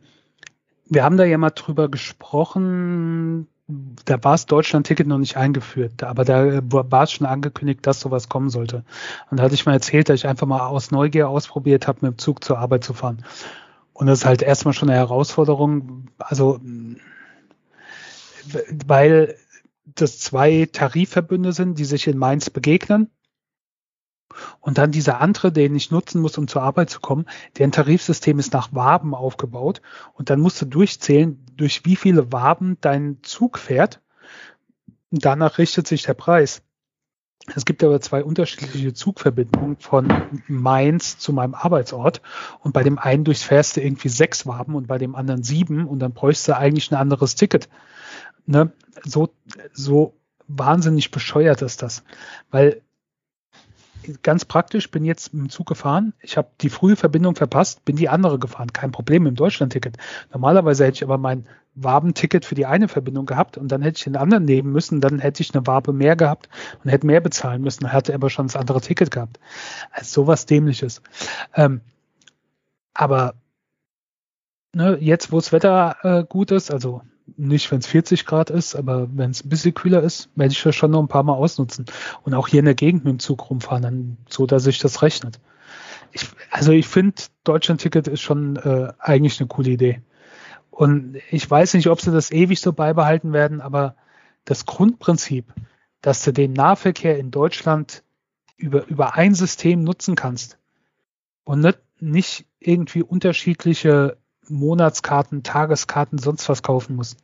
wir haben da ja mal drüber gesprochen, da war das Deutschland-Ticket noch nicht eingeführt, aber da war es schon angekündigt, dass sowas kommen sollte. Und da hatte ich mal erzählt, dass ich einfach mal aus Neugier ausprobiert habe, mit dem Zug zur Arbeit zu fahren. Und das ist halt erstmal schon eine Herausforderung. Also, weil das zwei Tarifverbünde sind, die sich in Mainz begegnen. Und dann dieser andere, den ich nutzen muss, um zur Arbeit zu kommen, deren Tarifsystem ist nach Waben aufgebaut. Und dann musst du durchzählen, durch wie viele Waben dein Zug fährt. Und danach richtet sich der Preis. Es gibt aber zwei unterschiedliche Zugverbindungen von Mainz zu meinem Arbeitsort. Und bei dem einen durchfährst du irgendwie sechs Waben und bei dem anderen sieben und dann bräuchst du eigentlich ein anderes Ticket. Ne? So, so wahnsinnig bescheuert ist das. Weil ganz praktisch, bin jetzt dem Zug gefahren. Ich habe die frühe Verbindung verpasst, bin die andere gefahren. Kein Problem mit dem Deutschland-Ticket. Normalerweise hätte ich aber mein Wabenticket für die eine Verbindung gehabt und dann hätte ich den anderen nehmen müssen, dann hätte ich eine Wabe mehr gehabt und hätte mehr bezahlen müssen, hatte aber schon das andere Ticket gehabt. Also sowas Dämliches. Ähm, aber ne, jetzt, wo das Wetter äh, gut ist, also nicht, wenn es 40 Grad ist, aber wenn es ein bisschen kühler ist, werde ich das schon noch ein paar Mal ausnutzen. Und auch hier in der Gegend mit dem Zug rumfahren, dann so, dass sich das rechnet. Ich, also ich finde, Deutschland-Ticket ist schon äh, eigentlich eine coole Idee. Und ich weiß nicht, ob sie das ewig so beibehalten werden, aber das Grundprinzip, dass du den Nahverkehr in Deutschland über, über ein System nutzen kannst und nicht, nicht irgendwie unterschiedliche Monatskarten, Tageskarten, sonst was kaufen muss.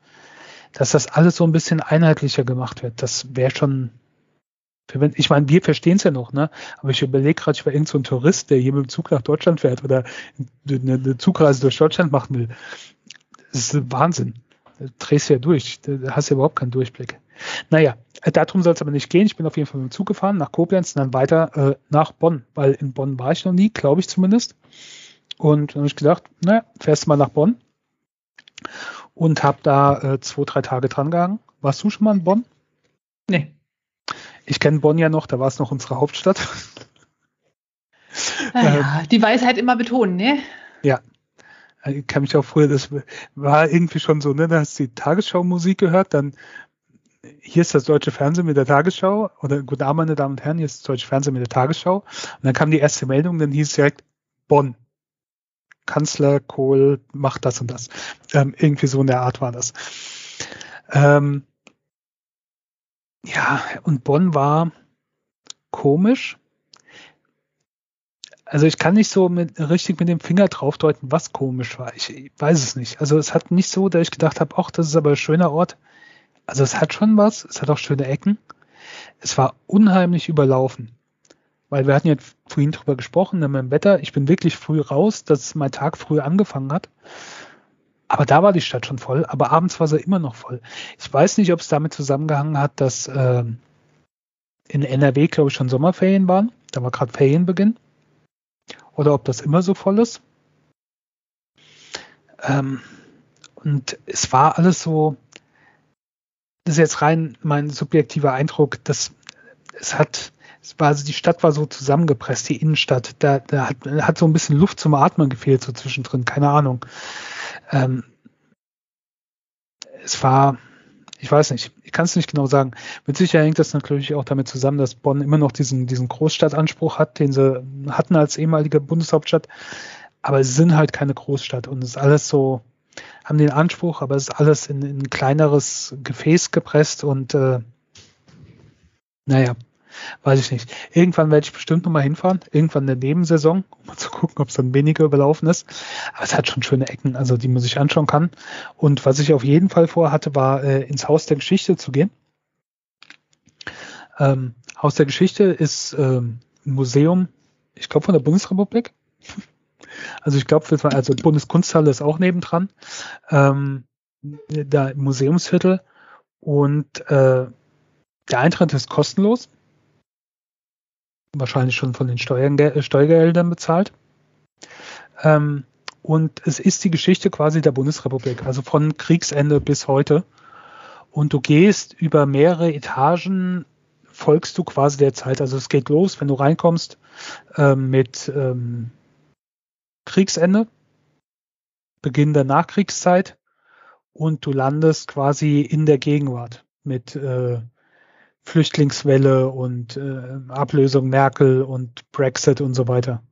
Dass das alles so ein bisschen einheitlicher gemacht wird, das wäre schon. Ich meine, wir verstehen es ja noch, ne? Aber ich überlege gerade, ich war irgend so ein Tourist, der hier mit dem Zug nach Deutschland fährt oder eine, eine Zugreise durch Deutschland machen will. Das ist Wahnsinn. Da drehst du ja durch. Da hast du ja überhaupt keinen Durchblick. Naja, darum soll es aber nicht gehen. Ich bin auf jeden Fall mit dem Zug gefahren nach Koblenz und dann weiter äh, nach Bonn, weil in Bonn war ich noch nie, glaube ich zumindest. Und dann habe ich gedacht, naja, fährst du mal nach Bonn. Und habe da äh, zwei, drei Tage dran gehangen. Warst du schon mal in Bonn? Nee. Ich kenne Bonn ja noch, da war es noch unsere Hauptstadt. Naja, ähm, die Weisheit immer betonen, ne? Ja. Ich kann mich auch früher, das war irgendwie schon so, ne, da hast du die Tagesschau-Musik gehört, dann hier ist das deutsche Fernsehen mit der Tagesschau oder guten Abend, meine Damen und Herren, hier ist das deutsche Fernsehen mit der Tagesschau. Und dann kam die erste Meldung, dann hieß es direkt Bonn. Kanzler Kohl macht das und das. Ähm, irgendwie so in der Art war das. Ähm, ja, und Bonn war komisch. Also ich kann nicht so mit, richtig mit dem Finger draufdeuten, was komisch war. Ich, ich weiß es nicht. Also es hat nicht so, dass ich gedacht habe, ach, das ist aber ein schöner Ort. Also es hat schon was, es hat auch schöne Ecken. Es war unheimlich überlaufen weil wir hatten ja vorhin drüber gesprochen, ne, mit dem Wetter. Ich bin wirklich früh raus, dass mein Tag früh angefangen hat. Aber da war die Stadt schon voll, aber abends war sie immer noch voll. Ich weiß nicht, ob es damit zusammengehangen hat, dass äh, in NRW, glaube ich, schon Sommerferien waren. Da war gerade Ferienbeginn. Oder ob das immer so voll ist. Ähm, und es war alles so, das ist jetzt rein mein subjektiver Eindruck, dass es hat, es war, also die Stadt war so zusammengepresst, die Innenstadt. Da, da hat, hat so ein bisschen Luft zum Atmen gefehlt, so zwischendrin, keine Ahnung. Ähm, es war, ich weiß nicht, ich kann es nicht genau sagen. Mit Sicherheit hängt das natürlich auch damit zusammen, dass Bonn immer noch diesen, diesen Großstadtanspruch hat, den sie hatten als ehemalige Bundeshauptstadt. Aber sie sind halt keine Großstadt und es ist alles so, haben den Anspruch, aber es ist alles in, in ein kleineres Gefäß gepresst und äh, naja, Weiß ich nicht. Irgendwann werde ich bestimmt nochmal hinfahren. Irgendwann in der Nebensaison, um mal zu gucken, ob es dann weniger überlaufen ist. Aber es hat schon schöne Ecken, also die man sich anschauen kann. Und was ich auf jeden Fall vorhatte, war äh, ins Haus der Geschichte zu gehen. Ähm, Haus der Geschichte ist ähm, ein Museum, ich glaube von der Bundesrepublik. Also ich glaube, also Bundeskunsthalle ist auch nebendran. Ähm, da im Museumsviertel. Und äh, der Eintritt ist kostenlos wahrscheinlich schon von den Steuern, äh, Steuergeldern bezahlt. Ähm, und es ist die Geschichte quasi der Bundesrepublik, also von Kriegsende bis heute. Und du gehst über mehrere Etagen, folgst du quasi der Zeit. Also es geht los, wenn du reinkommst ähm, mit ähm, Kriegsende, Beginn der Nachkriegszeit und du landest quasi in der Gegenwart mit äh, Flüchtlingswelle und äh, Ablösung Merkel und Brexit und so weiter.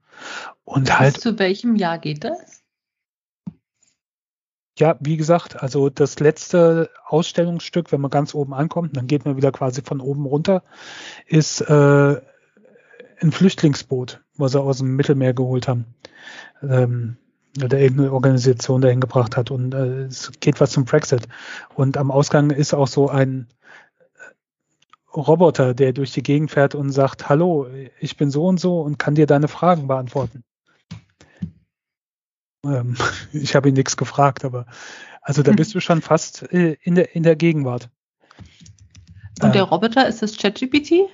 Und halt. Bis zu welchem Jahr geht das? Ja, wie gesagt, also das letzte Ausstellungsstück, wenn man ganz oben ankommt, dann geht man wieder quasi von oben runter, ist äh, ein Flüchtlingsboot, was sie aus dem Mittelmeer geholt haben. Ähm, oder irgendeine Organisation dahin gebracht hat. Und äh, es geht was zum Brexit. Und am Ausgang ist auch so ein Roboter, der durch die Gegend fährt und sagt, hallo, ich bin so und so und kann dir deine Fragen beantworten. Ähm, ich habe ihn nichts gefragt, aber also da bist du schon fast äh, in, der, in der Gegenwart. Und der ähm, Roboter, ist das ChatGPT?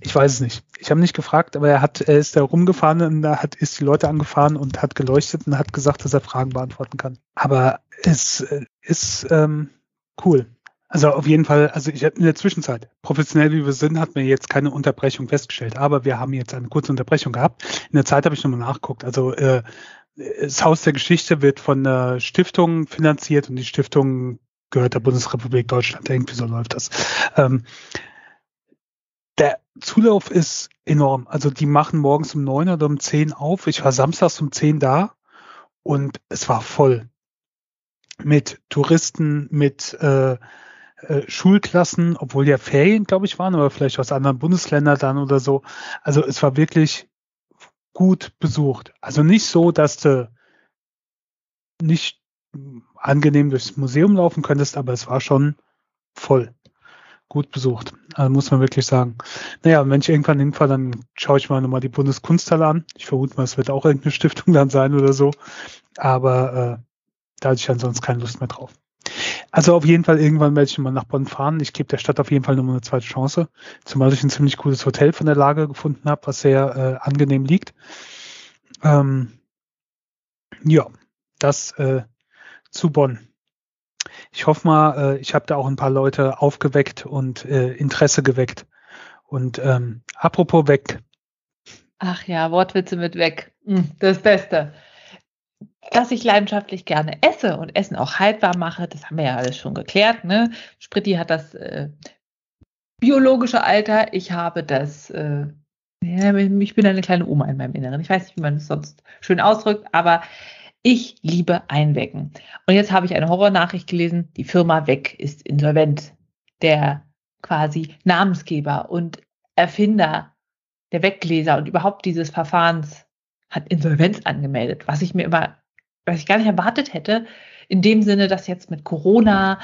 Ich weiß es nicht. Ich habe nicht gefragt, aber er hat, er ist da rumgefahren und da hat, ist die Leute angefahren und hat geleuchtet und hat gesagt, dass er Fragen beantworten kann. Aber es äh, ist ähm, cool. Also auf jeden Fall, also ich habe in der Zwischenzeit, professionell wie wir sind, hat mir jetzt keine Unterbrechung festgestellt, aber wir haben jetzt eine kurze Unterbrechung gehabt. In der Zeit habe ich nochmal nachgeguckt. Also äh, das Haus der Geschichte wird von der Stiftung finanziert und die Stiftung gehört der Bundesrepublik Deutschland. Irgendwie so läuft das. Ähm, der Zulauf ist enorm. Also die machen morgens um neun oder um zehn auf. Ich war samstags um zehn da und es war voll mit Touristen, mit äh, äh, Schulklassen, obwohl ja Ferien, glaube ich, waren, aber vielleicht aus anderen Bundesländern dann oder so. Also es war wirklich gut besucht. Also nicht so, dass du nicht angenehm durchs Museum laufen könntest, aber es war schon voll gut besucht. Also muss man wirklich sagen. Naja, wenn ich irgendwann hinfahre, dann schaue ich mal nochmal die Bundeskunsthalle an. Ich vermute mal, es wird auch irgendeine Stiftung dann sein oder so. Aber äh, da hatte ich ansonsten keine Lust mehr drauf. Also auf jeden Fall irgendwann werde ich mal nach Bonn fahren. Ich gebe der Stadt auf jeden Fall nochmal eine zweite Chance. Zumal ich ein ziemlich cooles Hotel von der Lage gefunden habe, was sehr äh, angenehm liegt. Ähm, ja, das äh, zu Bonn. Ich hoffe mal, äh, ich habe da auch ein paar Leute aufgeweckt und äh, Interesse geweckt. Und ähm, apropos weg. Ach ja, Wortwitze mit weg. Hm, das Beste. Dass ich leidenschaftlich gerne esse und Essen auch haltbar mache, das haben wir ja alles schon geklärt. Ne? Spritti hat das äh, biologische Alter, ich habe das, äh, ja, ich bin eine kleine Oma in meinem Inneren. Ich weiß nicht, wie man es sonst schön ausdrückt, aber ich liebe Einwecken. Und jetzt habe ich eine Horrornachricht gelesen, die Firma Weg ist insolvent. Der quasi Namensgeber und Erfinder der Weggläser und überhaupt dieses Verfahrens hat Insolvenz angemeldet, was ich mir immer, was ich gar nicht erwartet hätte, in dem Sinne, dass jetzt mit Corona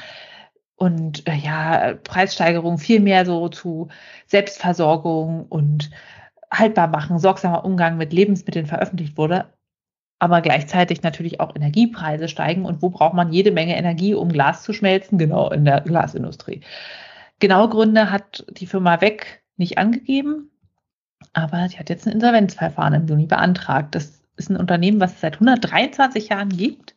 und äh, ja, Preissteigerung viel mehr so zu Selbstversorgung und haltbar machen, sorgsamer Umgang mit Lebensmitteln veröffentlicht wurde aber gleichzeitig natürlich auch Energiepreise steigen. Und wo braucht man jede Menge Energie, um Glas zu schmelzen? Genau, in der Glasindustrie. Genaue Gründe hat die Firma Weg nicht angegeben, aber sie hat jetzt ein Insolvenzverfahren im Juni beantragt. Das ist ein Unternehmen, was es seit 123 Jahren gibt.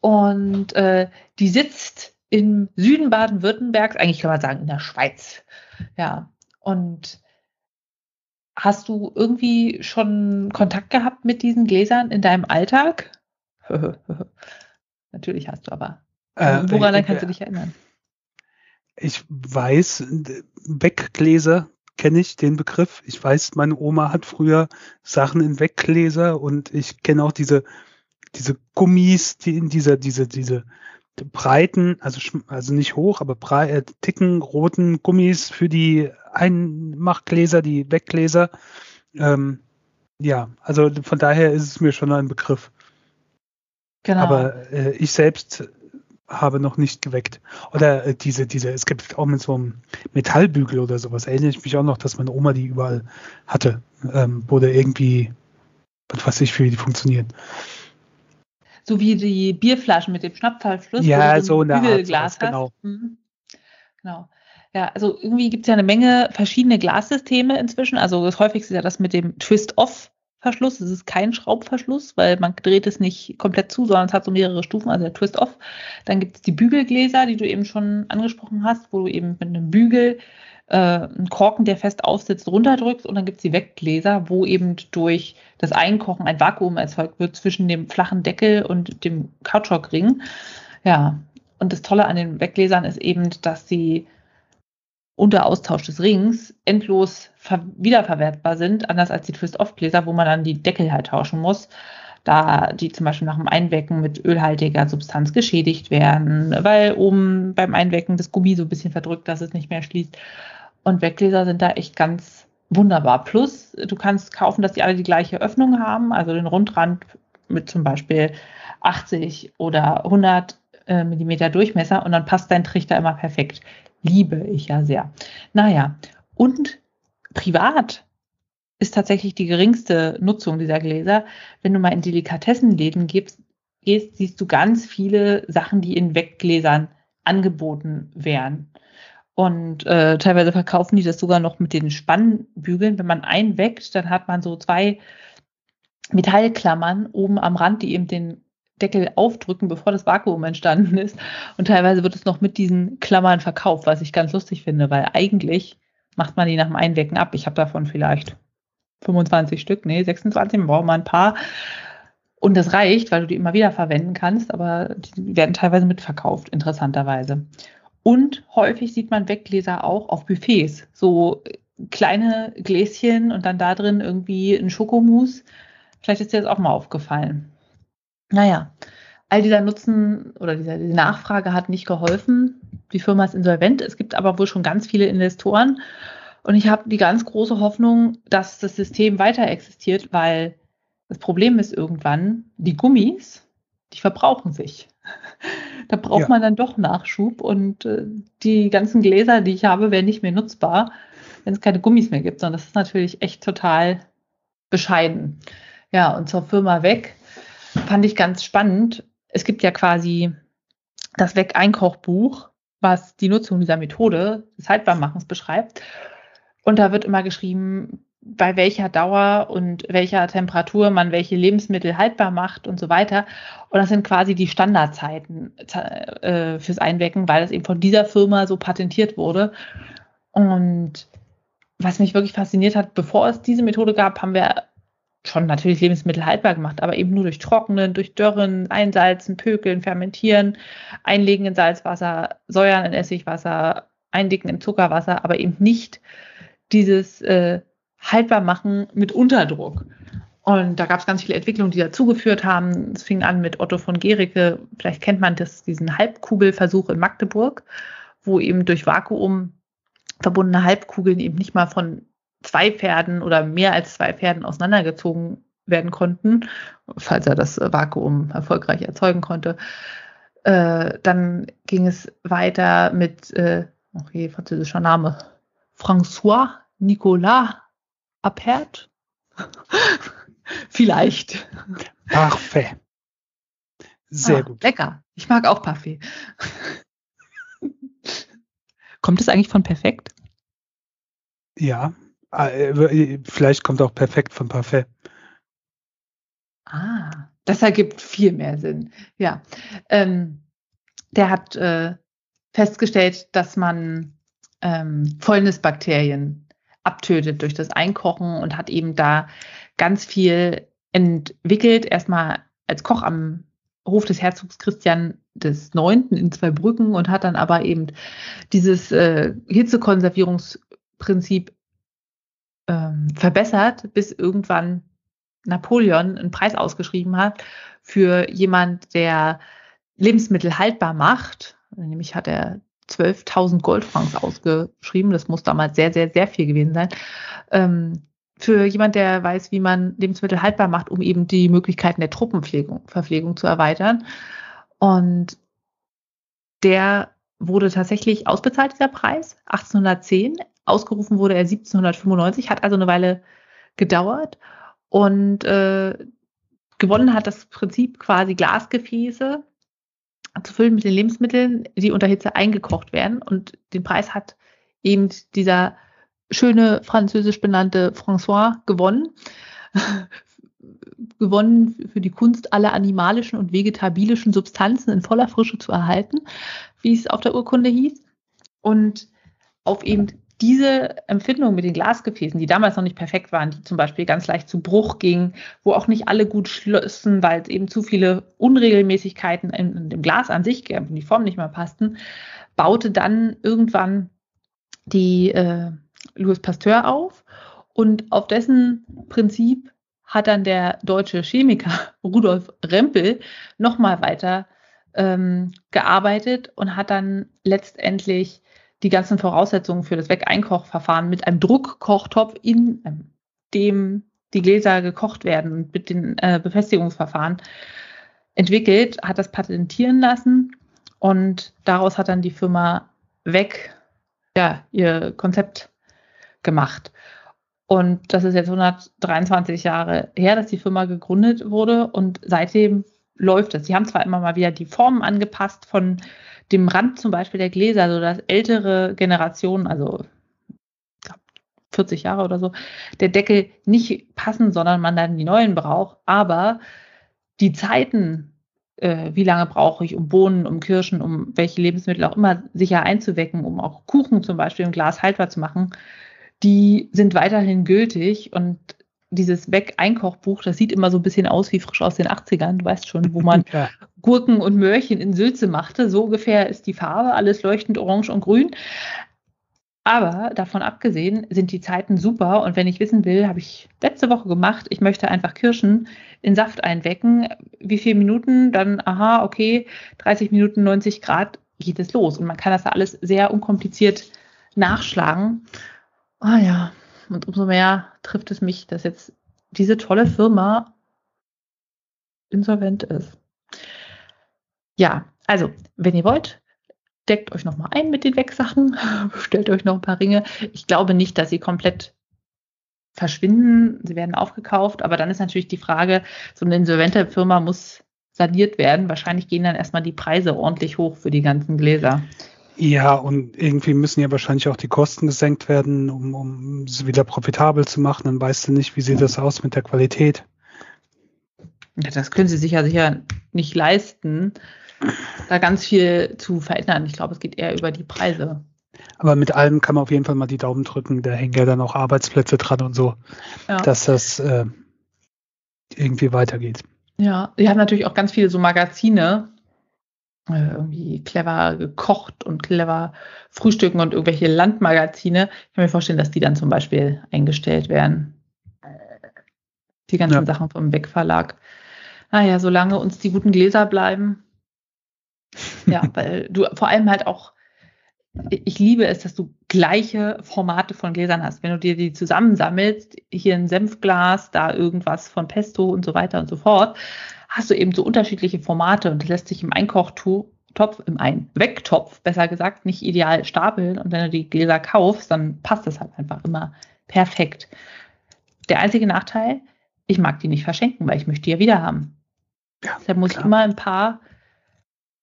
Und äh, die sitzt im Süden Baden-Württembergs, eigentlich kann man sagen in der Schweiz. Ja, und Hast du irgendwie schon Kontakt gehabt mit diesen Gläsern in deinem Alltag? Natürlich hast du aber. Äh, Woran ich, kannst du dich erinnern? Ich weiß, Weggläser kenne ich den Begriff. Ich weiß, meine Oma hat früher Sachen in Weggläser und ich kenne auch diese, diese Gummis, die in dieser, diese, diese breiten, also, also nicht hoch, aber breit, äh, dicken, roten Gummis für die Einmachgläser, die Weggläser. Ähm, ja, also von daher ist es mir schon ein Begriff. Genau. Aber äh, ich selbst habe noch nicht geweckt. Oder äh, diese, diese, es gibt auch mit so einem Metallbügel oder sowas, erinnere ich mich auch noch, dass meine Oma die überall hatte, ähm, wo der irgendwie, was weiß ich, für die funktionieren so wie die Bierflaschen mit dem Schnappverschluss, ja, so ein Bügelglas genau. Mhm. Genau. Ja, also irgendwie gibt es ja eine Menge verschiedene Glassysteme inzwischen. Also das häufigste ist ja das mit dem Twist-Off. Verschluss. Es ist kein Schraubverschluss, weil man dreht es nicht komplett zu, sondern es hat so mehrere Stufen, also der Twist-Off. Dann gibt es die Bügelgläser, die du eben schon angesprochen hast, wo du eben mit einem Bügel äh, einen Korken, der fest aufsitzt, runterdrückst und dann gibt es die Weggläser, wo eben durch das Einkochen ein Vakuum erzeugt wird zwischen dem flachen Deckel und dem Kautschukring. Ja, und das Tolle an den Weggläsern ist eben, dass sie unter Austausch des Rings endlos wiederverwertbar sind, anders als die Twist-Off-Gläser, wo man dann die Deckel halt tauschen muss, da die zum Beispiel nach dem Einwecken mit ölhaltiger Substanz geschädigt werden, weil oben beim Einwecken das Gummi so ein bisschen verdrückt, dass es nicht mehr schließt. Und Weggläser sind da echt ganz wunderbar. Plus, du kannst kaufen, dass die alle die gleiche Öffnung haben, also den Rundrand mit zum Beispiel 80 oder 100 äh, Millimeter Durchmesser und dann passt dein Trichter immer perfekt. Liebe ich ja sehr. Naja, und privat ist tatsächlich die geringste Nutzung dieser Gläser. Wenn du mal in Delikatessenläden gehst, siehst du ganz viele Sachen, die in Weggläsern angeboten werden. Und äh, teilweise verkaufen die das sogar noch mit den Spannbügeln. Wenn man einweckt, dann hat man so zwei Metallklammern oben am Rand, die eben den Deckel aufdrücken, bevor das Vakuum entstanden ist. Und teilweise wird es noch mit diesen Klammern verkauft, was ich ganz lustig finde, weil eigentlich macht man die nach dem Einwecken ab. Ich habe davon vielleicht 25 Stück, nee, 26, man braucht mal ein paar. Und das reicht, weil du die immer wieder verwenden kannst, aber die werden teilweise mitverkauft, interessanterweise. Und häufig sieht man Weggläser auch auf Buffets. So kleine Gläschen und dann da drin irgendwie ein Schokomus. Vielleicht ist dir das auch mal aufgefallen. Naja, all dieser Nutzen oder diese, Nachfrage hat nicht geholfen. Die Firma ist insolvent. Es gibt aber wohl schon ganz viele Investoren. Und ich habe die ganz große Hoffnung, dass das System weiter existiert, weil das Problem ist irgendwann, die Gummis, die verbrauchen sich. Da braucht ja. man dann doch Nachschub und äh, die ganzen Gläser, die ich habe, werden nicht mehr nutzbar, wenn es keine Gummis mehr gibt. Und das ist natürlich echt total bescheiden. Ja, und zur Firma weg fand ich ganz spannend. Es gibt ja quasi das Weg-Einkochbuch, was die Nutzung dieser Methode des Haltbarmachens beschreibt. Und da wird immer geschrieben, bei welcher Dauer und welcher Temperatur man welche Lebensmittel haltbar macht und so weiter. Und das sind quasi die Standardzeiten äh, fürs Einwecken, weil es eben von dieser Firma so patentiert wurde. Und was mich wirklich fasziniert hat, bevor es diese Methode gab, haben wir schon natürlich Lebensmittel haltbar gemacht, aber eben nur durch Trocknen, durch Dörren, Einsalzen, Pökeln, Fermentieren, Einlegen in Salzwasser, Säuern in Essigwasser, Eindicken in Zuckerwasser, aber eben nicht dieses äh, haltbar machen mit Unterdruck. Und da gab es ganz viele Entwicklungen, die dazugeführt haben. Es fing an mit Otto von Gericke. Vielleicht kennt man das, diesen Halbkugelversuch in Magdeburg, wo eben durch Vakuum verbundene Halbkugeln eben nicht mal von zwei Pferden oder mehr als zwei Pferden auseinandergezogen werden konnten, falls er das Vakuum erfolgreich erzeugen konnte. Äh, dann ging es weiter mit, äh, okay, französischer Name, François Nicolas Appert? Vielleicht. Parfait. Sehr ah, gut. Lecker. Ich mag auch Parfait. kommt es eigentlich von perfekt? Ja. Äh, vielleicht kommt auch perfekt von Parfait. Ah, das ergibt viel mehr Sinn. Ja. Ähm, der hat äh, festgestellt, dass man ähm, Fäulnisbakterien abtötet durch das Einkochen und hat eben da ganz viel entwickelt. Erstmal als Koch am Hof des Herzogs Christian des Neunten in zwei Brücken und hat dann aber eben dieses äh, Hitzekonservierungsprinzip ähm, verbessert, bis irgendwann Napoleon einen Preis ausgeschrieben hat für jemand, der Lebensmittel haltbar macht. Nämlich hat er 12.000 Goldfrancs ausgeschrieben. Das muss damals sehr, sehr, sehr viel gewesen sein. Ähm, für jemand, der weiß, wie man Lebensmittel haltbar macht, um eben die Möglichkeiten der Truppenverpflegung zu erweitern. Und der wurde tatsächlich ausbezahlt, dieser Preis, 1810. Ausgerufen wurde er 1795, hat also eine Weile gedauert. Und äh, gewonnen hat das Prinzip quasi Glasgefäße zu füllen mit den Lebensmitteln, die unter Hitze eingekocht werden. Und den Preis hat eben dieser schöne französisch benannte François gewonnen. gewonnen für die Kunst, alle animalischen und vegetabilischen Substanzen in voller Frische zu erhalten, wie es auf der Urkunde hieß. Und auf eben diese Empfindung mit den Glasgefäßen, die damals noch nicht perfekt waren, die zum Beispiel ganz leicht zu Bruch gingen, wo auch nicht alle gut schlössen, weil es eben zu viele Unregelmäßigkeiten in, in dem Glas an sich gab und die Form nicht mehr passten, baute dann irgendwann die äh, Louis Pasteur auf. Und auf dessen Prinzip hat dann der deutsche Chemiker Rudolf Rempel nochmal weiter ähm, gearbeitet und hat dann letztendlich die ganzen Voraussetzungen für das Wegeinkochverfahren mit einem Druckkochtopf, in dem die Gläser gekocht werden mit den äh, Befestigungsverfahren entwickelt, hat das patentieren lassen und daraus hat dann die Firma Weg ja, ihr Konzept gemacht. Und das ist jetzt 123 Jahre her, dass die Firma gegründet wurde und seitdem läuft es. Sie haben zwar immer mal wieder die Formen angepasst von dem Rand zum Beispiel der Gläser, so dass ältere Generationen, also 40 Jahre oder so, der Deckel nicht passen, sondern man dann die neuen braucht. Aber die Zeiten, äh, wie lange brauche ich, um Bohnen, um Kirschen, um welche Lebensmittel auch immer sicher einzuwecken, um auch Kuchen zum Beispiel im Glas haltbar zu machen, die sind weiterhin gültig und dieses Weg-Einkochbuch, das sieht immer so ein bisschen aus wie frisch aus den 80ern, du weißt schon, wo man ja. Gurken und Möhrchen in Sülze machte. So ungefähr ist die Farbe, alles leuchtend orange und grün. Aber davon abgesehen sind die Zeiten super und wenn ich wissen will, habe ich letzte Woche gemacht, ich möchte einfach Kirschen in Saft einwecken. Wie viele Minuten? Dann, aha, okay, 30 Minuten, 90 Grad geht es los. Und man kann das da alles sehr unkompliziert nachschlagen. Ah ja, und umso mehr trifft es mich, dass jetzt diese tolle Firma insolvent ist. Ja, also, wenn ihr wollt, deckt euch nochmal ein mit den Wegsachen, bestellt euch noch ein paar Ringe. Ich glaube nicht, dass sie komplett verschwinden. Sie werden aufgekauft, aber dann ist natürlich die Frage, so eine insolvente Firma muss saniert werden. Wahrscheinlich gehen dann erstmal die Preise ordentlich hoch für die ganzen Gläser. Ja, und irgendwie müssen ja wahrscheinlich auch die Kosten gesenkt werden, um, um es wieder profitabel zu machen. Dann weißt du nicht, wie sieht das aus mit der Qualität. Ja, das können sie sich ja sicher nicht leisten da ganz viel zu verändern. Ich glaube, es geht eher über die Preise. Aber mit allem kann man auf jeden Fall mal die Daumen drücken. Da hängen ja dann auch Arbeitsplätze dran und so, ja. dass das äh, irgendwie weitergeht. Ja, wir haben natürlich auch ganz viele so Magazine, irgendwie clever gekocht und clever frühstücken und irgendwelche Landmagazine. Ich kann mir vorstellen, dass die dann zum Beispiel eingestellt werden. Die ganzen ja. Sachen vom Beck Verlag. Naja, solange uns die guten Gläser bleiben, ja, weil du vor allem halt auch, ich liebe es, dass du gleiche Formate von Gläsern hast. Wenn du dir die zusammensammelst, hier ein Senfglas, da irgendwas von Pesto und so weiter und so fort, hast du eben so unterschiedliche Formate und das lässt sich im Einkochtopf, im Einwegtopf, besser gesagt, nicht ideal stapeln. Und wenn du die Gläser kaufst, dann passt das halt einfach immer perfekt. Der einzige Nachteil, ich mag die nicht verschenken, weil ich möchte die ja wieder haben. Ja, Deshalb muss klar. ich immer ein paar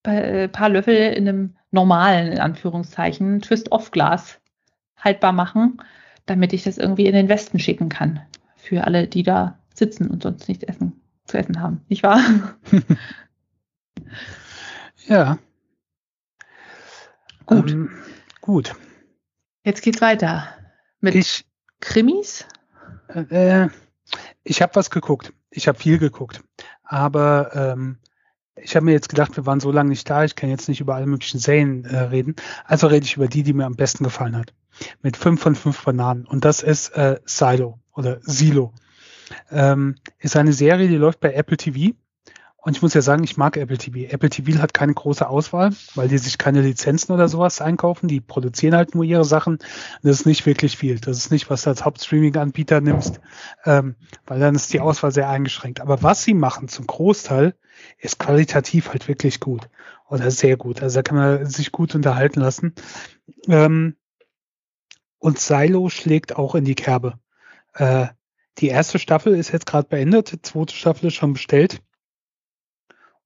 äh, paar Löffel in einem normalen, in Anführungszeichen, Twist-Off-Glas haltbar machen, damit ich das irgendwie in den Westen schicken kann. Für alle, die da sitzen und sonst nichts essen, zu essen haben. Nicht wahr? ja. Gut. Ähm, gut. Jetzt geht's weiter. Mit ich, Krimis? Äh, ich habe was geguckt. Ich habe viel geguckt. Aber ähm, ich habe mir jetzt gedacht, wir waren so lange nicht da, ich kann jetzt nicht über alle möglichen Serien äh, reden. Also rede ich über die, die mir am besten gefallen hat. Mit fünf von fünf Bananen. Und das ist äh, Silo oder Silo. Ähm, ist eine Serie, die läuft bei Apple TV. Und ich muss ja sagen, ich mag Apple TV. Apple TV hat keine große Auswahl, weil die sich keine Lizenzen oder sowas einkaufen. Die produzieren halt nur ihre Sachen. Das ist nicht wirklich viel. Das ist nicht, was du als Hauptstreaming-Anbieter nimmst, ähm, weil dann ist die Auswahl sehr eingeschränkt. Aber was sie machen zum Großteil, ist qualitativ halt wirklich gut oder sehr gut. Also da kann man sich gut unterhalten lassen. Ähm, und Silo schlägt auch in die Kerbe. Äh, die erste Staffel ist jetzt gerade beendet, die zweite Staffel ist schon bestellt.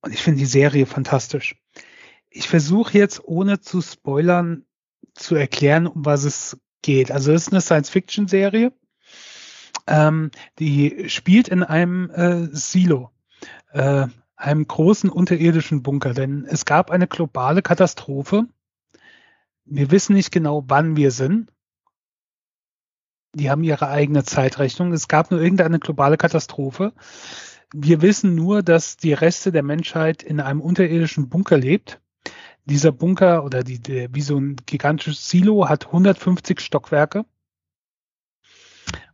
Und ich finde die Serie fantastisch. Ich versuche jetzt, ohne zu spoilern, zu erklären, um was es geht. Also es ist eine Science-Fiction-Serie. Ähm, die spielt in einem äh, Silo, äh, einem großen unterirdischen Bunker. Denn es gab eine globale Katastrophe. Wir wissen nicht genau, wann wir sind. Die haben ihre eigene Zeitrechnung. Es gab nur irgendeine globale Katastrophe. Wir wissen nur, dass die Reste der Menschheit in einem unterirdischen Bunker lebt. Dieser Bunker oder die, der, wie so ein gigantisches Silo hat 150 Stockwerke.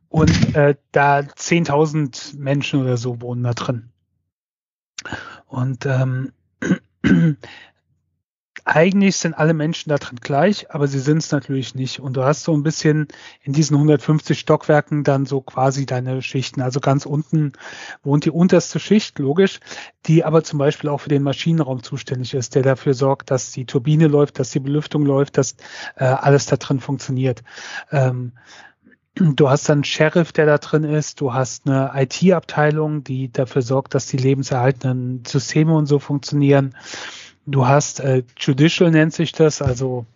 Und äh, da 10.000 Menschen oder so wohnen da drin. Und ähm, eigentlich sind alle Menschen da drin gleich, aber sie sind es natürlich nicht. Und du hast so ein bisschen in diesen 150 Stockwerken dann so quasi deine Schichten. Also ganz unten wohnt die unterste Schicht, logisch, die aber zum Beispiel auch für den Maschinenraum zuständig ist, der dafür sorgt, dass die Turbine läuft, dass die Belüftung läuft, dass äh, alles da drin funktioniert. Ähm, Du hast dann einen Sheriff, der da drin ist. Du hast eine IT-Abteilung, die dafür sorgt, dass die lebenserhaltenden Systeme und so funktionieren. Du hast äh, Judicial nennt sich das, also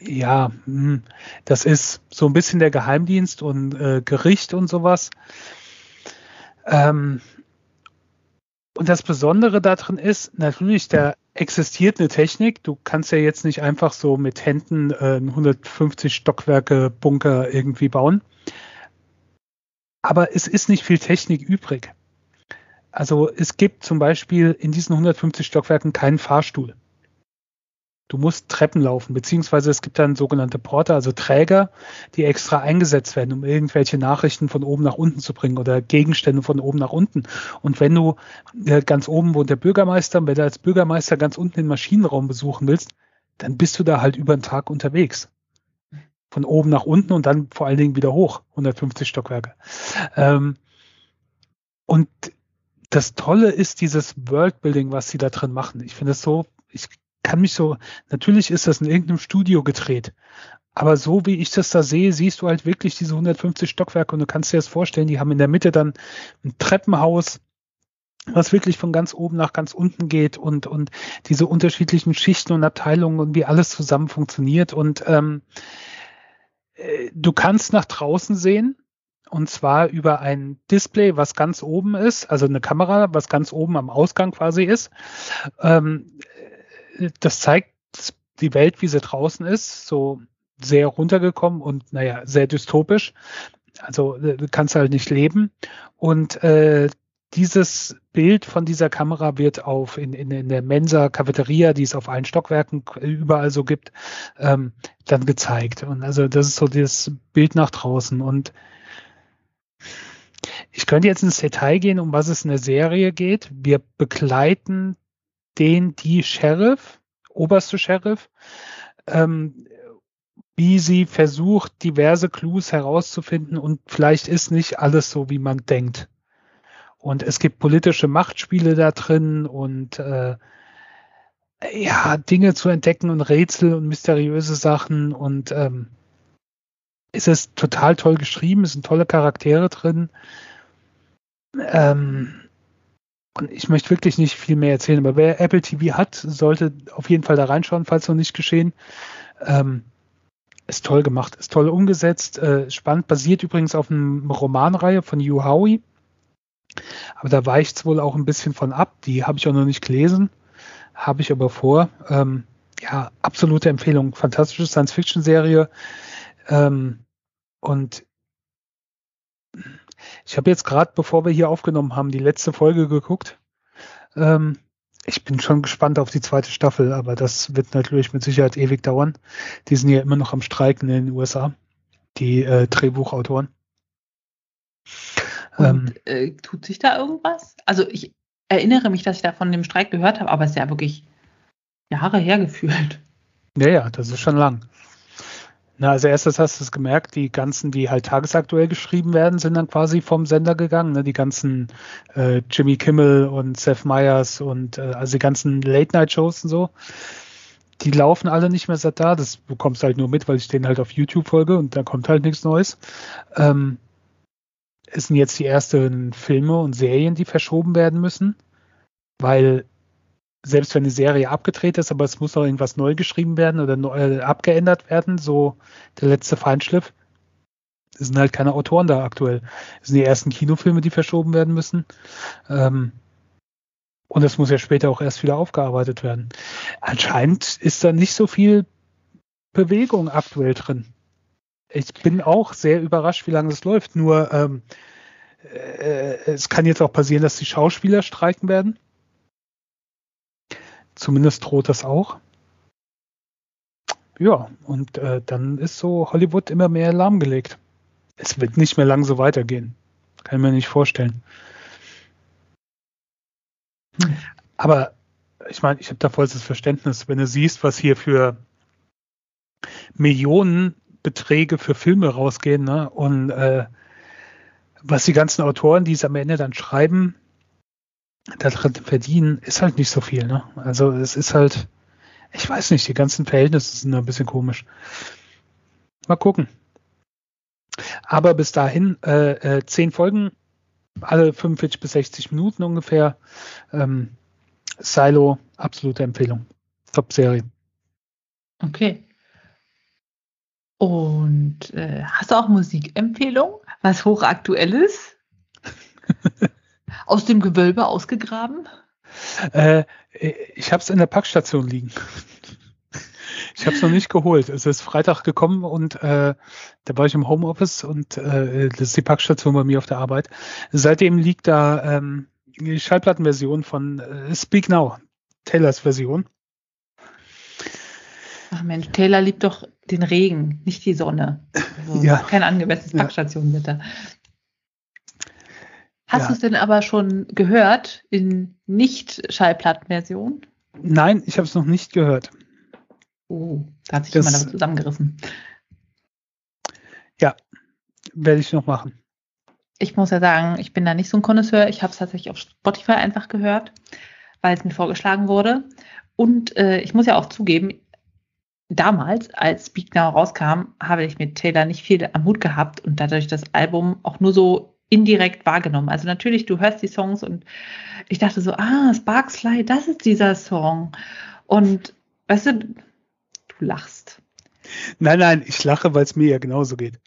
ja, hm, das ist so ein bisschen der Geheimdienst und äh, Gericht und sowas. Ähm, und das Besondere darin ist, natürlich, da existiert eine Technik. Du kannst ja jetzt nicht einfach so mit Händen äh, 150 Stockwerke Bunker irgendwie bauen. Aber es ist nicht viel Technik übrig. Also es gibt zum Beispiel in diesen 150 Stockwerken keinen Fahrstuhl. Du musst Treppen laufen, beziehungsweise es gibt dann sogenannte Porter, also Träger, die extra eingesetzt werden, um irgendwelche Nachrichten von oben nach unten zu bringen oder Gegenstände von oben nach unten. Und wenn du äh, ganz oben wohnt der Bürgermeister, wenn du als Bürgermeister ganz unten den Maschinenraum besuchen willst, dann bist du da halt über den Tag unterwegs. Von oben nach unten und dann vor allen Dingen wieder hoch, 150 Stockwerke. Ähm, und das Tolle ist dieses Worldbuilding, was sie da drin machen. Ich finde es so, ich kann mich so, natürlich ist das in irgendeinem Studio gedreht, aber so wie ich das da sehe, siehst du halt wirklich diese 150 Stockwerke und du kannst dir das vorstellen, die haben in der Mitte dann ein Treppenhaus, was wirklich von ganz oben nach ganz unten geht und, und diese unterschiedlichen Schichten und Abteilungen und wie alles zusammen funktioniert. Und ähm, äh, du kannst nach draußen sehen, und zwar über ein Display, was ganz oben ist, also eine Kamera, was ganz oben am Ausgang quasi ist. Ähm, das zeigt die Welt, wie sie draußen ist, so sehr runtergekommen und naja, sehr dystopisch. Also äh, du kannst halt nicht leben. Und äh, dieses Bild von dieser Kamera wird auf in, in, in der Mensa Cafeteria, die es auf allen Stockwerken überall so gibt, ähm, dann gezeigt. Und also das ist so das Bild nach draußen. Und ich könnte jetzt ins Detail gehen, um was es in der Serie geht. Wir begleiten den die Sheriff, oberste Sheriff, ähm, wie sie versucht, diverse Clues herauszufinden und vielleicht ist nicht alles so, wie man denkt. Und es gibt politische Machtspiele da drin und äh, ja, Dinge zu entdecken und Rätsel und mysteriöse Sachen und ähm, es ist total toll geschrieben, es sind tolle Charaktere drin. Ähm, und ich möchte wirklich nicht viel mehr erzählen, aber wer Apple TV hat, sollte auf jeden Fall da reinschauen, falls noch nicht geschehen. Ähm, ist toll gemacht, ist toll umgesetzt, äh, spannend, basiert übrigens auf einer Romanreihe von Hugh Howey. Aber da weicht es wohl auch ein bisschen von ab. Die habe ich auch noch nicht gelesen, habe ich aber vor. Ähm, ja, absolute Empfehlung. Fantastische Science-Fiction-Serie. Ähm, und ich habe jetzt gerade, bevor wir hier aufgenommen haben, die letzte Folge geguckt. Ähm, ich bin schon gespannt auf die zweite Staffel, aber das wird natürlich mit Sicherheit ewig dauern. Die sind ja immer noch am Streiken in den USA, die äh, Drehbuchautoren. Und, ähm, äh, tut sich da irgendwas? Also ich erinnere mich, dass ich da von dem Streik gehört habe, aber es ist ja wirklich Jahre her gefühlt. Ja, ja, das ist schon lang. Na, als erstes hast du es gemerkt, die ganzen, die halt tagesaktuell geschrieben werden, sind dann quasi vom Sender gegangen. Ne? Die ganzen äh, Jimmy Kimmel und Seth Meyers und äh, also die ganzen Late-Night-Shows und so. Die laufen alle nicht mehr seit da. Das bekommst du halt nur mit, weil ich denen halt auf YouTube folge und da kommt halt nichts Neues. Ähm, es sind jetzt die ersten Filme und Serien, die verschoben werden müssen, weil selbst wenn eine Serie abgedreht ist, aber es muss noch irgendwas neu geschrieben werden oder neu, äh, abgeändert werden, so der letzte Feinschliff. Es sind halt keine Autoren da aktuell. Es sind die ersten Kinofilme, die verschoben werden müssen. Ähm, und das muss ja später auch erst wieder aufgearbeitet werden. Anscheinend ist da nicht so viel Bewegung aktuell drin. Ich bin auch sehr überrascht, wie lange das läuft. Nur ähm, äh, es kann jetzt auch passieren, dass die Schauspieler streiken werden. Zumindest droht das auch. Ja, und äh, dann ist so Hollywood immer mehr lahmgelegt. Es wird nicht mehr lang so weitergehen. Kann ich mir nicht vorstellen. Hm. Aber ich meine, ich habe da vollstes Verständnis, wenn du siehst, was hier für Millionenbeträge für Filme rausgehen ne? und äh, was die ganzen Autoren, die es am Ende dann schreiben, daran verdienen, ist halt nicht so viel. Ne? Also es ist halt, ich weiß nicht, die ganzen Verhältnisse sind ein bisschen komisch. Mal gucken. Aber bis dahin äh, äh, zehn Folgen, alle 45 bis 60 Minuten ungefähr. Ähm, Silo, absolute Empfehlung. Top-Serie. Okay. Und äh, hast du auch Musikempfehlung? Was hochaktuelles? Aus dem Gewölbe ausgegraben? Äh, ich habe es in der Packstation liegen. Ich habe es noch nicht geholt. Es ist Freitag gekommen und äh, da war ich im Homeoffice und äh, das ist die Packstation bei mir auf der Arbeit. Seitdem liegt da ähm, die Schallplattenversion von äh, Speak Now, Taylors Version. Ach Mensch, Taylor liebt doch den Regen, nicht die Sonne. Also Ja. Kein angemessenes. Packstationwetter. Hast Ja. du es denn aber schon gehört in Nicht-Schallplattenversion? Nein, ich habe es noch nicht gehört. Oh, da hat sich Das- jemand damit zusammengerissen. Werde ich noch machen. Ich muss ja sagen, ich bin da nicht so ein Connoisseur. Ich habe es tatsächlich auf Spotify einfach gehört, weil es mir vorgeschlagen wurde. Und äh, ich muss ja auch zugeben, damals, als Speak Now rauskam, habe ich mit Taylor nicht viel am Hut gehabt und dadurch das Album auch nur so indirekt wahrgenommen. Also natürlich, du hörst die Songs und ich dachte so, ah, Sparks Fly, das ist dieser Song. Und weißt du, du lachst. Nein, nein, ich lache, weil es mir ja genauso geht.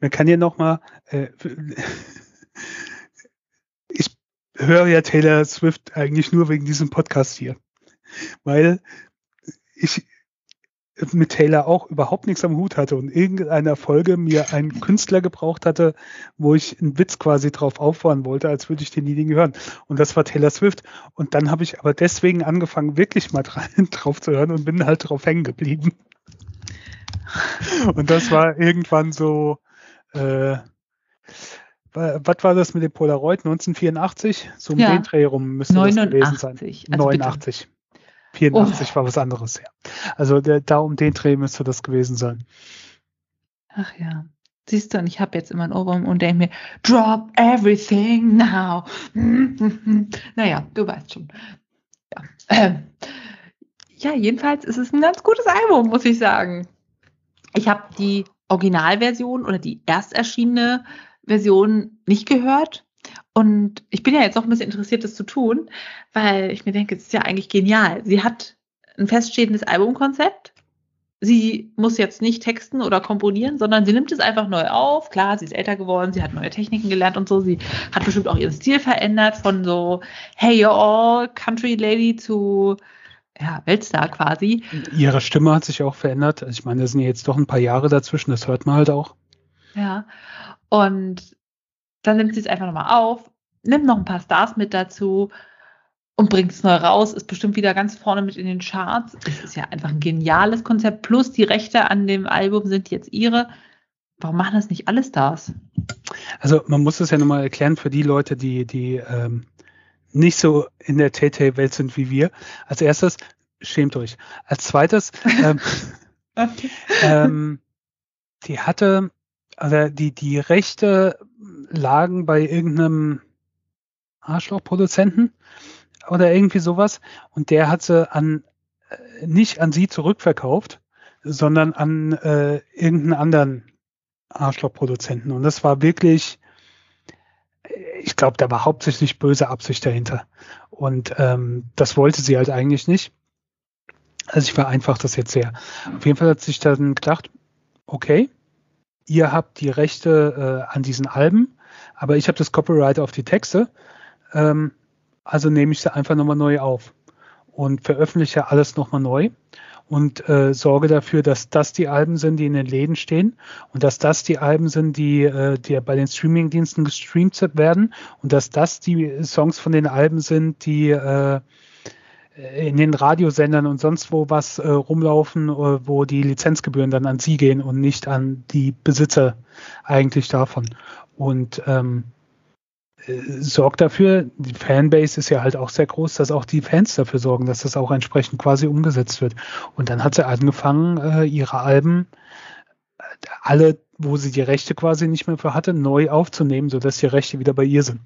Man kann ja noch mal, äh, ich höre ja Taylor Swift eigentlich nur wegen diesem Podcast hier, weil ich mit Taylor auch überhaupt nichts am Hut hatte und in irgendeiner Folge mir einen Künstler gebraucht hatte, wo ich einen Witz quasi drauf auffahren wollte, als würde ich den nie hören. Und das war Taylor Swift. Und dann habe ich aber deswegen angefangen, wirklich mal dra drauf zu hören und bin halt drauf hängen geblieben. Und das war irgendwann so, äh, wa- was war das mit dem Polaroid? 1984? So um Ja. den Dreh rum müsste das gewesen sein. 89. Also bitte. 89. 84 war was anderes, ja. Also der, da um den Dreh müsste das gewesen sein. Ach ja. Siehst du, und ich habe jetzt immer ein Ohrwurm und denke mir, drop everything now. naja, du weißt schon. Ja. Ähm, ja, jedenfalls ist es ein ganz gutes Album, muss ich sagen. Ich habe die Originalversion oder die erst erschienene Version nicht gehört. Und ich bin ja jetzt auch ein bisschen interessiert, das zu tun, weil ich mir denke, es ist ja eigentlich genial. Sie hat ein feststehendes Albumkonzept. Sie muss jetzt nicht texten oder komponieren, sondern sie nimmt es einfach neu auf. Klar, sie ist älter geworden, sie hat neue Techniken gelernt und so. Sie hat bestimmt auch ihren Stil verändert von so Hey you're all Country Lady zu ja, Weltstar quasi. Ihre Stimme hat sich auch verändert. Also ich meine, da sind ja jetzt doch ein paar Jahre dazwischen, das hört man halt auch. Ja. Und dann nimmt sie es einfach nochmal auf, nimmt noch ein paar Stars mit dazu und bringt es neu raus, ist bestimmt wieder ganz vorne mit in den Charts. Es ist ja einfach ein geniales Konzept. Plus die Rechte an dem Album sind jetzt ihre. Warum machen das nicht alle Stars? Also man muss es ja nochmal erklären für die Leute, die, die ähm, nicht so in der Tay-Tay-Welt sind wie wir. Als erstes, schämt euch. Als zweites, ähm, ähm, die hatte, also die, die Rechte lagen bei irgendeinem Arschlochproduzenten oder irgendwie sowas und der hat sie an äh, nicht an sie zurückverkauft, sondern an äh, irgendeinen anderen Arschlochproduzenten. Und das war wirklich, ich glaube, da war hauptsächlich böse Absicht dahinter. Und ähm, das wollte sie halt eigentlich nicht. Also ich vereinfache das jetzt sehr. Auf jeden Fall hat sich dann gedacht, okay, ihr habt die Rechte äh, an diesen Alben, aber ich habe das Copyright auf die Texte. Ähm, also nehme ich sie einfach nochmal neu auf und veröffentliche alles nochmal neu und äh, sorge dafür, dass das die Alben sind, die in den Läden stehen und dass das die Alben sind, die, äh, die bei den Streamingdiensten gestreamt werden und dass das die Songs von den Alben sind, die äh, in den Radiosendern und sonst wo was äh, rumlaufen, äh, wo die Lizenzgebühren dann an sie gehen und nicht an die Besitzer eigentlich davon. Und ähm, äh, sorgt dafür, die Fanbase ist ja halt auch sehr groß, dass auch die Fans dafür sorgen, dass das auch entsprechend quasi umgesetzt wird. Und dann hat sie angefangen, äh, ihre Alben, äh, alle, wo sie die Rechte quasi nicht mehr für hatte, neu aufzunehmen, sodass die Rechte wieder bei ihr sind.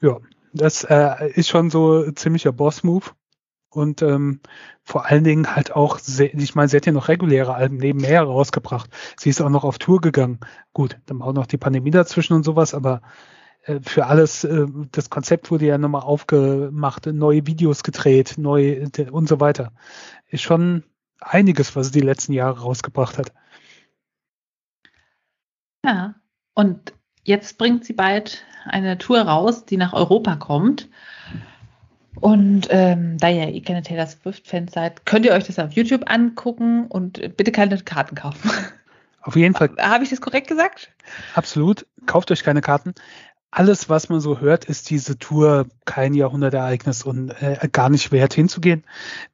Ja, das äh, ist schon so ziemlicher Boss-Move. Und ähm, vor allen Dingen halt auch, sehr, ich meine, sie hat ja noch reguläre Alben nebenher rausgebracht. Sie ist auch noch auf Tour gegangen. Gut, dann auch noch die Pandemie dazwischen und sowas, aber äh, für alles, äh, das Konzept wurde ja nochmal aufgemacht, neue Videos gedreht, neu und so weiter. Ist schon einiges, was es die letzten Jahre rausgebracht hat. Ja, und jetzt bringt sie bald eine Tour raus, die nach Europa kommt. Und ähm, da ihr eh keine Taylor Swift-Fans seid, könnt ihr euch das auf YouTube angucken und bitte keine Karten kaufen. Auf jeden Fall. Habe ich das korrekt gesagt? Absolut. Kauft euch keine Karten. Alles, was man so hört, ist diese Tour kein Jahrhundertereignis und äh, gar nicht wert hinzugehen.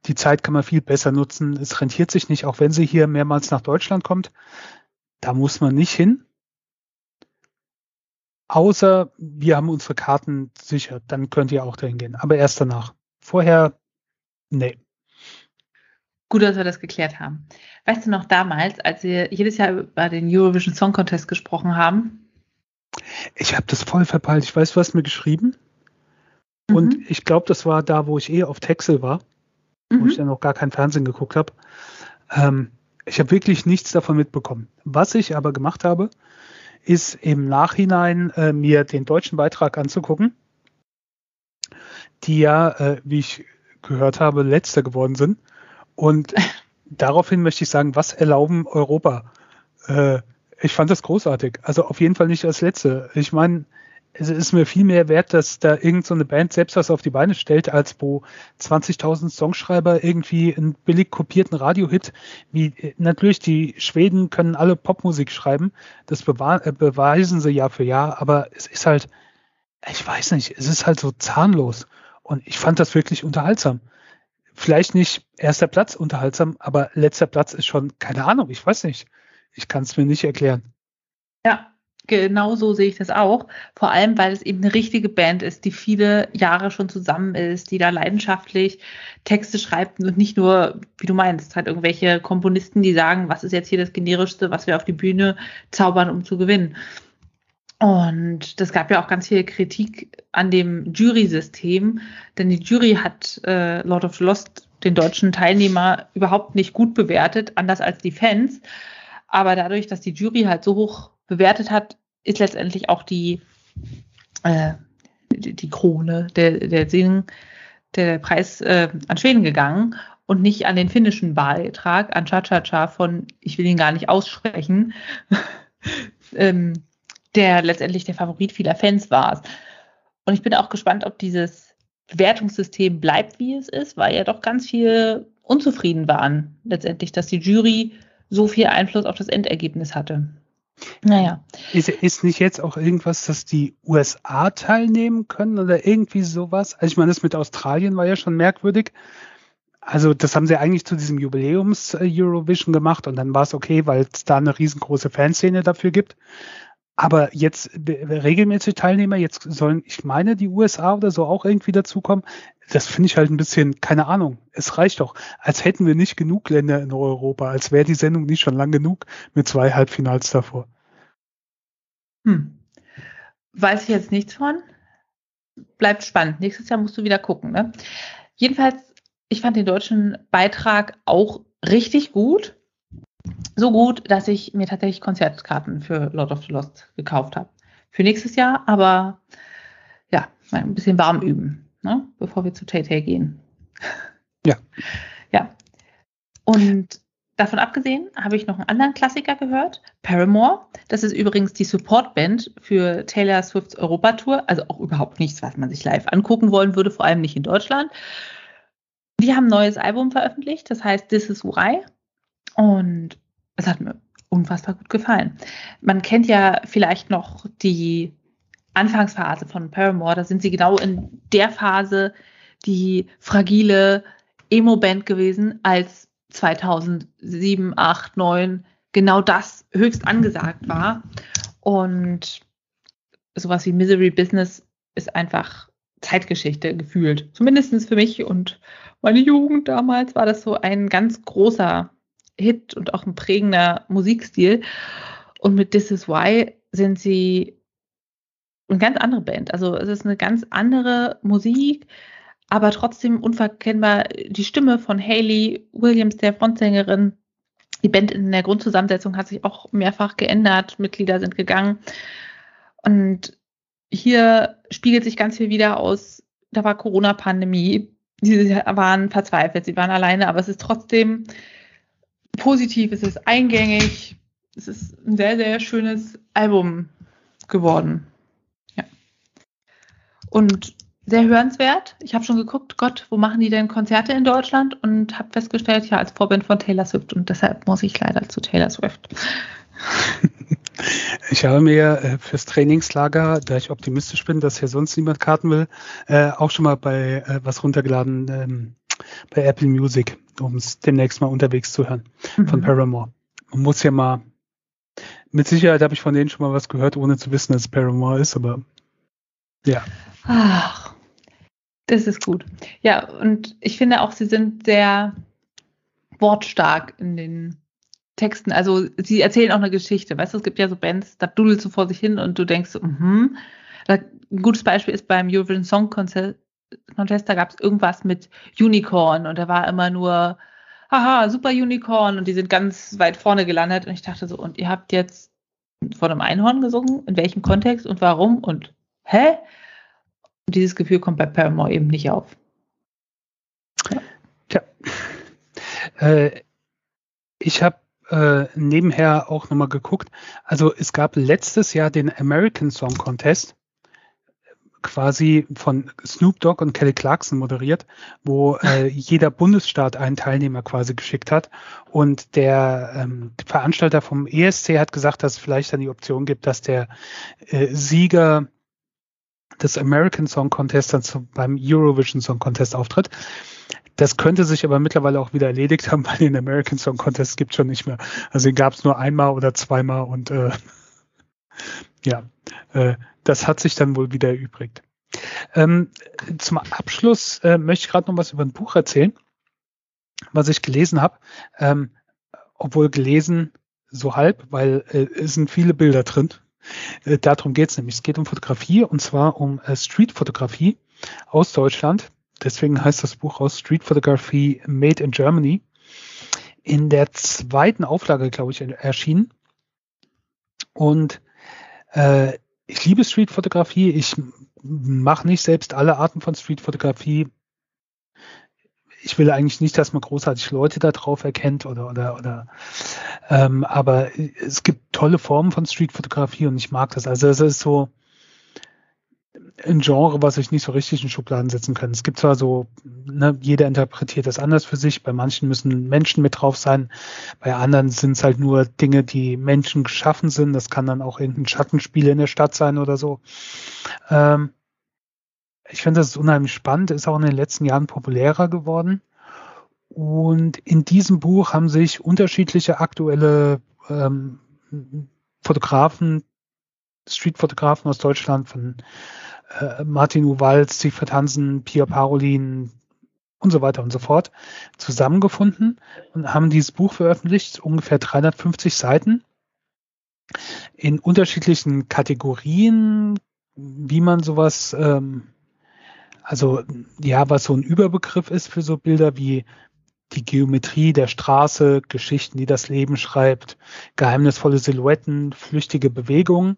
Die Zeit kann man viel besser nutzen. Es rentiert sich nicht, auch wenn sie hier mehrmals nach Deutschland kommt. Da muss man nicht hin. Außer wir haben unsere Karten sicher, dann könnt ihr auch dahin gehen. Aber erst danach. Vorher, nee. Gut, dass wir das geklärt haben. Weißt du noch damals, als wir jedes Jahr über den Eurovision Song Contest gesprochen haben? Ich habe das voll verpeilt. Ich weiß, du hast mir geschrieben. Mhm. Und ich glaube, das war da, wo ich eh auf Texel war, mhm. wo ich dann noch gar kein Fernsehen geguckt habe. Ähm, ich habe wirklich nichts davon mitbekommen. Was ich aber gemacht habe, ist im Nachhinein äh, mir den deutschen Beitrag anzugucken, die ja, äh, wie ich gehört habe, letzter geworden sind. Und daraufhin möchte ich sagen, was erlauben Europa? Äh, ich fand das großartig. Also auf jeden Fall nicht als letzte. Ich meine, es ist mir viel mehr wert, dass da irgendeine so Band selbst was auf die Beine stellt, als wo 20.000 Songschreiber irgendwie einen billig kopierten Radiohit, wie natürlich die Schweden können alle Popmusik schreiben, das äh, beweisen sie Jahr für Jahr, aber es ist halt, ich weiß nicht, es ist halt so zahnlos und ich fand das wirklich unterhaltsam. Vielleicht nicht erster Platz unterhaltsam, aber letzter Platz ist schon, keine Ahnung, ich weiß nicht. Ich kann es mir nicht erklären. Ja, genau so sehe ich das auch. Vor allem, weil es eben eine richtige Band ist, die viele Jahre schon zusammen ist, die da leidenschaftlich Texte schreibt und nicht nur, wie du meinst, halt irgendwelche Komponisten, die sagen, was ist jetzt hier das generischste, was wir auf die Bühne zaubern, um zu gewinnen. Und das gab ja auch ganz viel Kritik an dem Jury-System, denn die Jury hat äh, Lord of the Lost, den deutschen Teilnehmer, überhaupt nicht gut bewertet, anders als die Fans. Aber dadurch, dass die Jury halt so hoch bewertet hat, ist letztendlich auch die, äh, die, Krone, der, der Sing, der Preis äh, an Schweden gegangen und nicht an den finnischen Beitrag, an Cha-Cha-Cha von, ich will ihn gar nicht aussprechen, ähm, der letztendlich der Favorit vieler Fans war. Und ich bin auch gespannt, ob dieses Bewertungssystem bleibt, wie es ist, weil ja doch ganz viele unzufrieden waren, letztendlich, dass die Jury so viel Einfluss auf das Endergebnis hatte. Naja. Ist, ist nicht jetzt auch irgendwas, dass die USA teilnehmen können oder irgendwie sowas? Also ich meine, das mit Australien war ja schon merkwürdig. Also das haben sie eigentlich zu diesem Jubiläums-Eurovision gemacht und dann war es okay, weil es da eine riesengroße Fanszene dafür gibt. Aber jetzt regelmäßig Teilnehmer, jetzt sollen, ich meine, die USA oder so auch irgendwie dazukommen. Das finde ich halt ein bisschen, keine Ahnung. Es reicht doch. Als hätten wir nicht genug Länder in Europa, als wäre die Sendung nicht schon lang genug mit zwei Halbfinals davor. Hm. Weiß ich jetzt nichts von. Bleibt spannend. Nächstes Jahr musst du wieder gucken. Ne? Jedenfalls, ich fand den deutschen Beitrag auch richtig gut so gut, dass ich mir tatsächlich Konzertkarten für Lord of the Lost gekauft habe. Für nächstes Jahr, aber ja, ein bisschen warm üben, ne? bevor wir zu Tay Tay gehen. Ja. Ja. Und davon abgesehen habe ich noch einen anderen Klassiker gehört, Paramore. Das ist übrigens die Supportband für Taylor Swifts Europatour, also auch überhaupt nichts, was man sich live angucken wollen würde, vor allem nicht in Deutschland. Die haben ein neues Album veröffentlicht, das heißt This Is Why. Und es hat mir unfassbar gut gefallen. Man kennt ja vielleicht noch die Anfangsphase von Paramore. Da sind sie genau in der Phase die fragile Emo-Band gewesen, als 2007, 8, 9 genau das höchst angesagt war. Und sowas wie Misery Business ist einfach Zeitgeschichte gefühlt. Zumindest für mich und meine Jugend damals war das so ein ganz großer Hit und auch ein prägender Musikstil. Und mit This Is Why sind sie eine ganz andere Band. Also es ist eine ganz andere Musik, aber trotzdem unverkennbar die Stimme von Hayley Williams, der Frontsängerin. Die Band in der Grundzusammensetzung hat sich auch mehrfach geändert, Mitglieder sind gegangen. Und hier spiegelt sich ganz viel wieder aus, da war Corona-Pandemie, sie waren verzweifelt, sie waren alleine, aber es ist trotzdem positiv, es ist eingängig, es ist ein sehr, sehr schönes Album geworden. Ja. Und sehr hörenswert. Ich habe schon geguckt, Gott, wo machen die denn Konzerte in Deutschland? Und habe festgestellt, ja, als Vorband von Taylor Swift. Und deshalb muss ich leider zu Taylor Swift. Ich habe mir äh, fürs Trainingslager, da ich optimistisch bin, dass hier sonst niemand Karten will, äh, auch schon mal bei äh, was runtergeladen ähm, bei Apple Music, um es demnächst mal unterwegs zu hören mhm. von Paramore. Man muss ja mal, mit Sicherheit habe ich von denen schon mal was gehört, ohne zu wissen, dass es Paramore ist, aber ja. Ach, das ist gut. Ja, und ich finde auch, sie sind sehr wortstark in den Texten. Also sie erzählen auch eine Geschichte. Weißt du, es gibt ja so Bands, da dudelst du vor sich hin und du denkst, mhm. Ein gutes Beispiel ist beim Eurovision Song Contest, Da gab es irgendwas mit Unicorn und da war immer nur, haha, super Unicorn und die sind ganz weit vorne gelandet und ich dachte so, und ihr habt jetzt von einem Einhorn gesungen? In welchem Kontext und warum? Und hä? Und dieses Gefühl kommt bei Paramore eben nicht auf. Ja. Tja. Äh, ich habe äh, nebenher auch nochmal geguckt. Also es gab letztes Jahr den American Song Contest, quasi von Snoop Dogg und Kelly Clarkson moderiert, wo äh, jeder Bundesstaat einen Teilnehmer quasi geschickt hat. Und der ähm, Veranstalter vom ESC hat gesagt, dass es vielleicht dann die Option gibt, dass der äh, Sieger des American Song Contest dann zu, beim Eurovision Song Contest auftritt. Das könnte sich aber mittlerweile auch wieder erledigt haben, weil den American Song Contest gibt schon nicht mehr. Also den gab es nur einmal oder zweimal und äh, ja, äh, das hat sich dann wohl wieder erübrigt. Ähm, zum Abschluss äh, möchte ich gerade noch was über ein Buch erzählen, was ich gelesen habe. Ähm, obwohl gelesen so halb, weil äh, es sind viele Bilder drin. Äh, darum geht es nämlich. Es geht um Fotografie und zwar um äh, Street-Fotografie aus Deutschland. Deswegen heißt das Buch aus Street Photography Made in Germany. In der zweiten Auflage, glaube ich, erschienen. Und äh, ich liebe Street-Fotografie. Ich mache nicht selbst alle Arten von Street-Fotografie ich will eigentlich nicht, dass man großartig Leute da drauf erkennt oder oder oder ähm, aber es gibt tolle Formen von Streetfotografie und ich mag das. Also es ist so ein Genre, was ich nicht so richtig in Schubladen setzen kann. Es gibt zwar so, ne, jeder interpretiert das anders für sich. Bei manchen müssen Menschen mit drauf sein, bei anderen sind es halt nur Dinge, die Menschen geschaffen sind. Das kann dann auch irgendein Schattenspiel in der Stadt sein oder so. Ähm, ich finde das unheimlich spannend, ist auch in den letzten Jahren populärer geworden. Und in diesem Buch haben sich unterschiedliche aktuelle ähm, Fotografen, Streetfotografen aus Deutschland von äh, Martin Uwald, Siegfried Hansen, Pia Parolin und so weiter und so fort zusammengefunden und haben dieses Buch veröffentlicht, ungefähr 350 Seiten in unterschiedlichen Kategorien, wie man sowas ähm, also ja, was so ein Überbegriff ist für so Bilder wie die Geometrie der Straße, Geschichten, die das Leben schreibt, geheimnisvolle Silhouetten, flüchtige Bewegungen.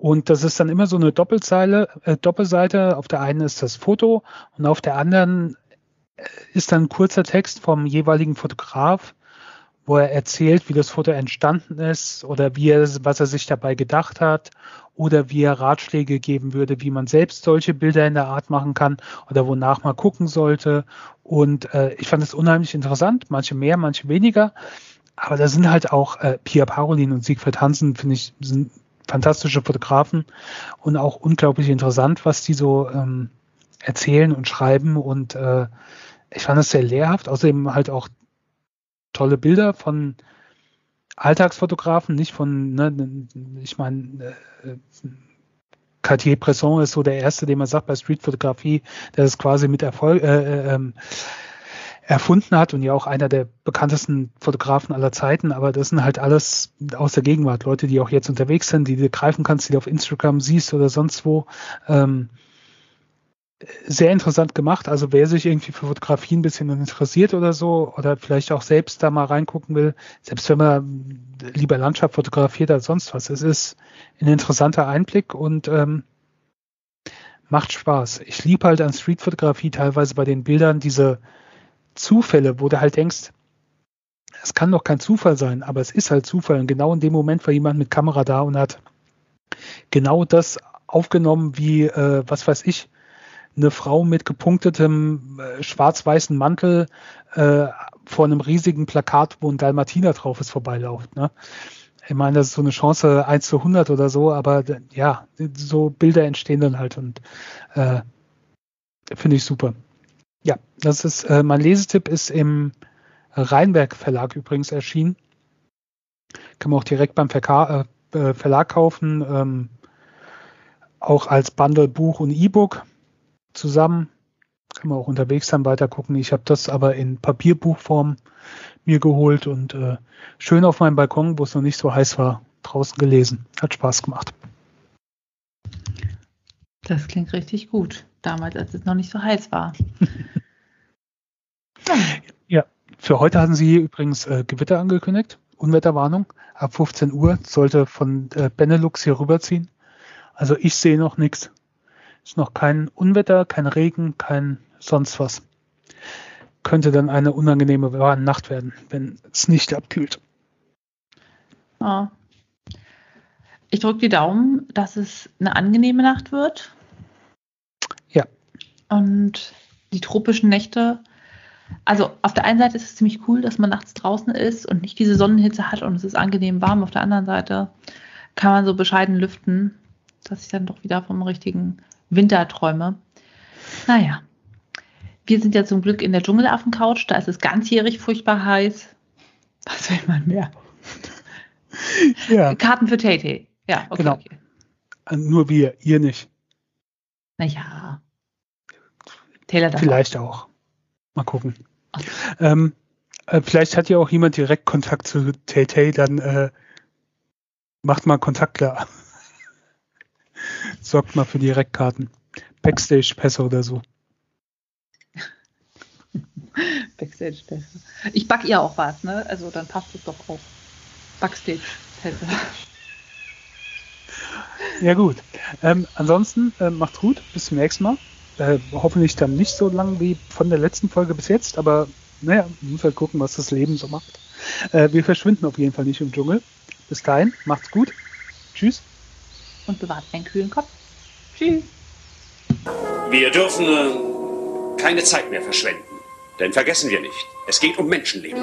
Und das ist dann immer so eine Doppelzeile, äh, Doppelseite. Auf der einen ist das Foto und auf der anderen äh, ist dann ein kurzer Text vom jeweiligen Fotograf, wo er erzählt, wie das Foto entstanden ist oder wie er, was er sich dabei gedacht hat oder wie er Ratschläge geben würde, wie man selbst solche Bilder in der Art machen kann oder wonach man gucken sollte. Und äh, ich fand es unheimlich interessant, manche mehr, manche weniger. Aber da sind halt auch äh, Pia Parolin und Siegfried Hansen, finde ich, sind fantastische Fotografen und auch unglaublich interessant, was die so ähm, erzählen und schreiben. Und äh, ich fand es sehr lehrhaft. Außerdem halt auch tolle Bilder von Alltagsfotografen, nicht von, ne, ich meine, äh, Cartier-Bresson ist so der erste, den man sagt bei Streetfotografie, der es quasi mit Erfolg äh, äh, ähm, erfunden hat und ja auch einer der bekanntesten Fotografen aller Zeiten, aber das sind halt alles aus der Gegenwart, Leute, die auch jetzt unterwegs sind, die du greifen kannst, die du auf Instagram siehst oder sonst wo. Ähm, sehr interessant gemacht. Also wer sich irgendwie für Fotografie ein bisschen interessiert oder so, oder vielleicht auch selbst da mal reingucken will, selbst wenn man lieber Landschaft fotografiert als sonst was, es ist ein interessanter Einblick und ähm, macht Spaß. Ich liebe halt an Streetfotografie teilweise bei den Bildern diese Zufälle, wo du halt denkst, es kann doch kein Zufall sein, aber es ist halt Zufall. Und genau in dem Moment war jemand mit Kamera da und hat genau das aufgenommen, wie, äh, was weiß ich, eine Frau mit gepunktetem äh, schwarz-weißen Mantel äh, vor einem riesigen Plakat, wo ein Dalmatiner drauf ist, vorbeilauft. Ne? Ich meine, das ist so eine Chance 1 zu 100 oder so, aber ja, so Bilder entstehen dann halt und äh, finde ich super. Ja, das ist, äh, mein Lesetipp ist im Rheinberg Verlag übrigens erschienen. Kann man auch direkt beim Verka äh, äh, Verlag kaufen, ähm, auch als Bundle Buch und E-Book zusammen. Kann man auch unterwegs dann weiter gucken. Ich habe das aber in Papierbuchform mir geholt und äh, schön auf meinem Balkon, wo es noch nicht so heiß war, draußen gelesen. Hat Spaß gemacht. Das klingt richtig gut. Damals, als es noch nicht so heiß war. ja, für heute hatten Sie übrigens äh, Gewitter angekündigt. Unwetterwarnung. Ab 15 Uhr sollte von äh, Benelux hier rüberziehen. Also ich sehe noch nichts. Ist noch kein Unwetter, kein Regen, kein sonst was. Könnte dann eine unangenehme Nacht werden, wenn es nicht abkühlt. Oh. Ich drücke die Daumen, dass es eine angenehme Nacht wird. Und die tropischen Nächte. Also auf der einen Seite ist es ziemlich cool, dass man nachts draußen ist und nicht diese Sonnenhitze hat und es ist angenehm warm. Auf der anderen Seite kann man so bescheiden lüften, dass ich dann doch wieder vom richtigen Winterträume. Naja, wir sind ja zum Glück in der Dschungelaffen-Couch, da ist es ganzjährig furchtbar heiß. Was will man mehr? Ja. Karten für Tay Ja, okay, genau. Okay. Nur wir, ihr nicht. Naja. Taylor Vielleicht auch. Mal gucken. Ähm, äh, vielleicht hat ja auch jemand direkt Kontakt zu Tay Tay, dann äh, macht mal Kontakt klar sorgt mal für Direktkarten. Backstage-Pässe oder so. Backstage-Pässe. Ich back ihr auch was, ne? Also dann passt es doch auch. Backstage-Pässe. Ja gut. Ähm, ansonsten äh, macht's gut. Bis zum nächsten Mal. Äh, hoffentlich dann nicht so lang wie von der letzten Folge bis jetzt, aber naja, man muss halt gucken, was das Leben so macht. Äh, wir verschwinden auf jeden Fall nicht im Dschungel. Bis dahin, macht's gut. Tschüss und bewahrt einen kühlen Kopf. Tschüss. Wir dürfen äh, keine Zeit mehr verschwenden. Denn vergessen wir nicht, es geht um Menschenleben.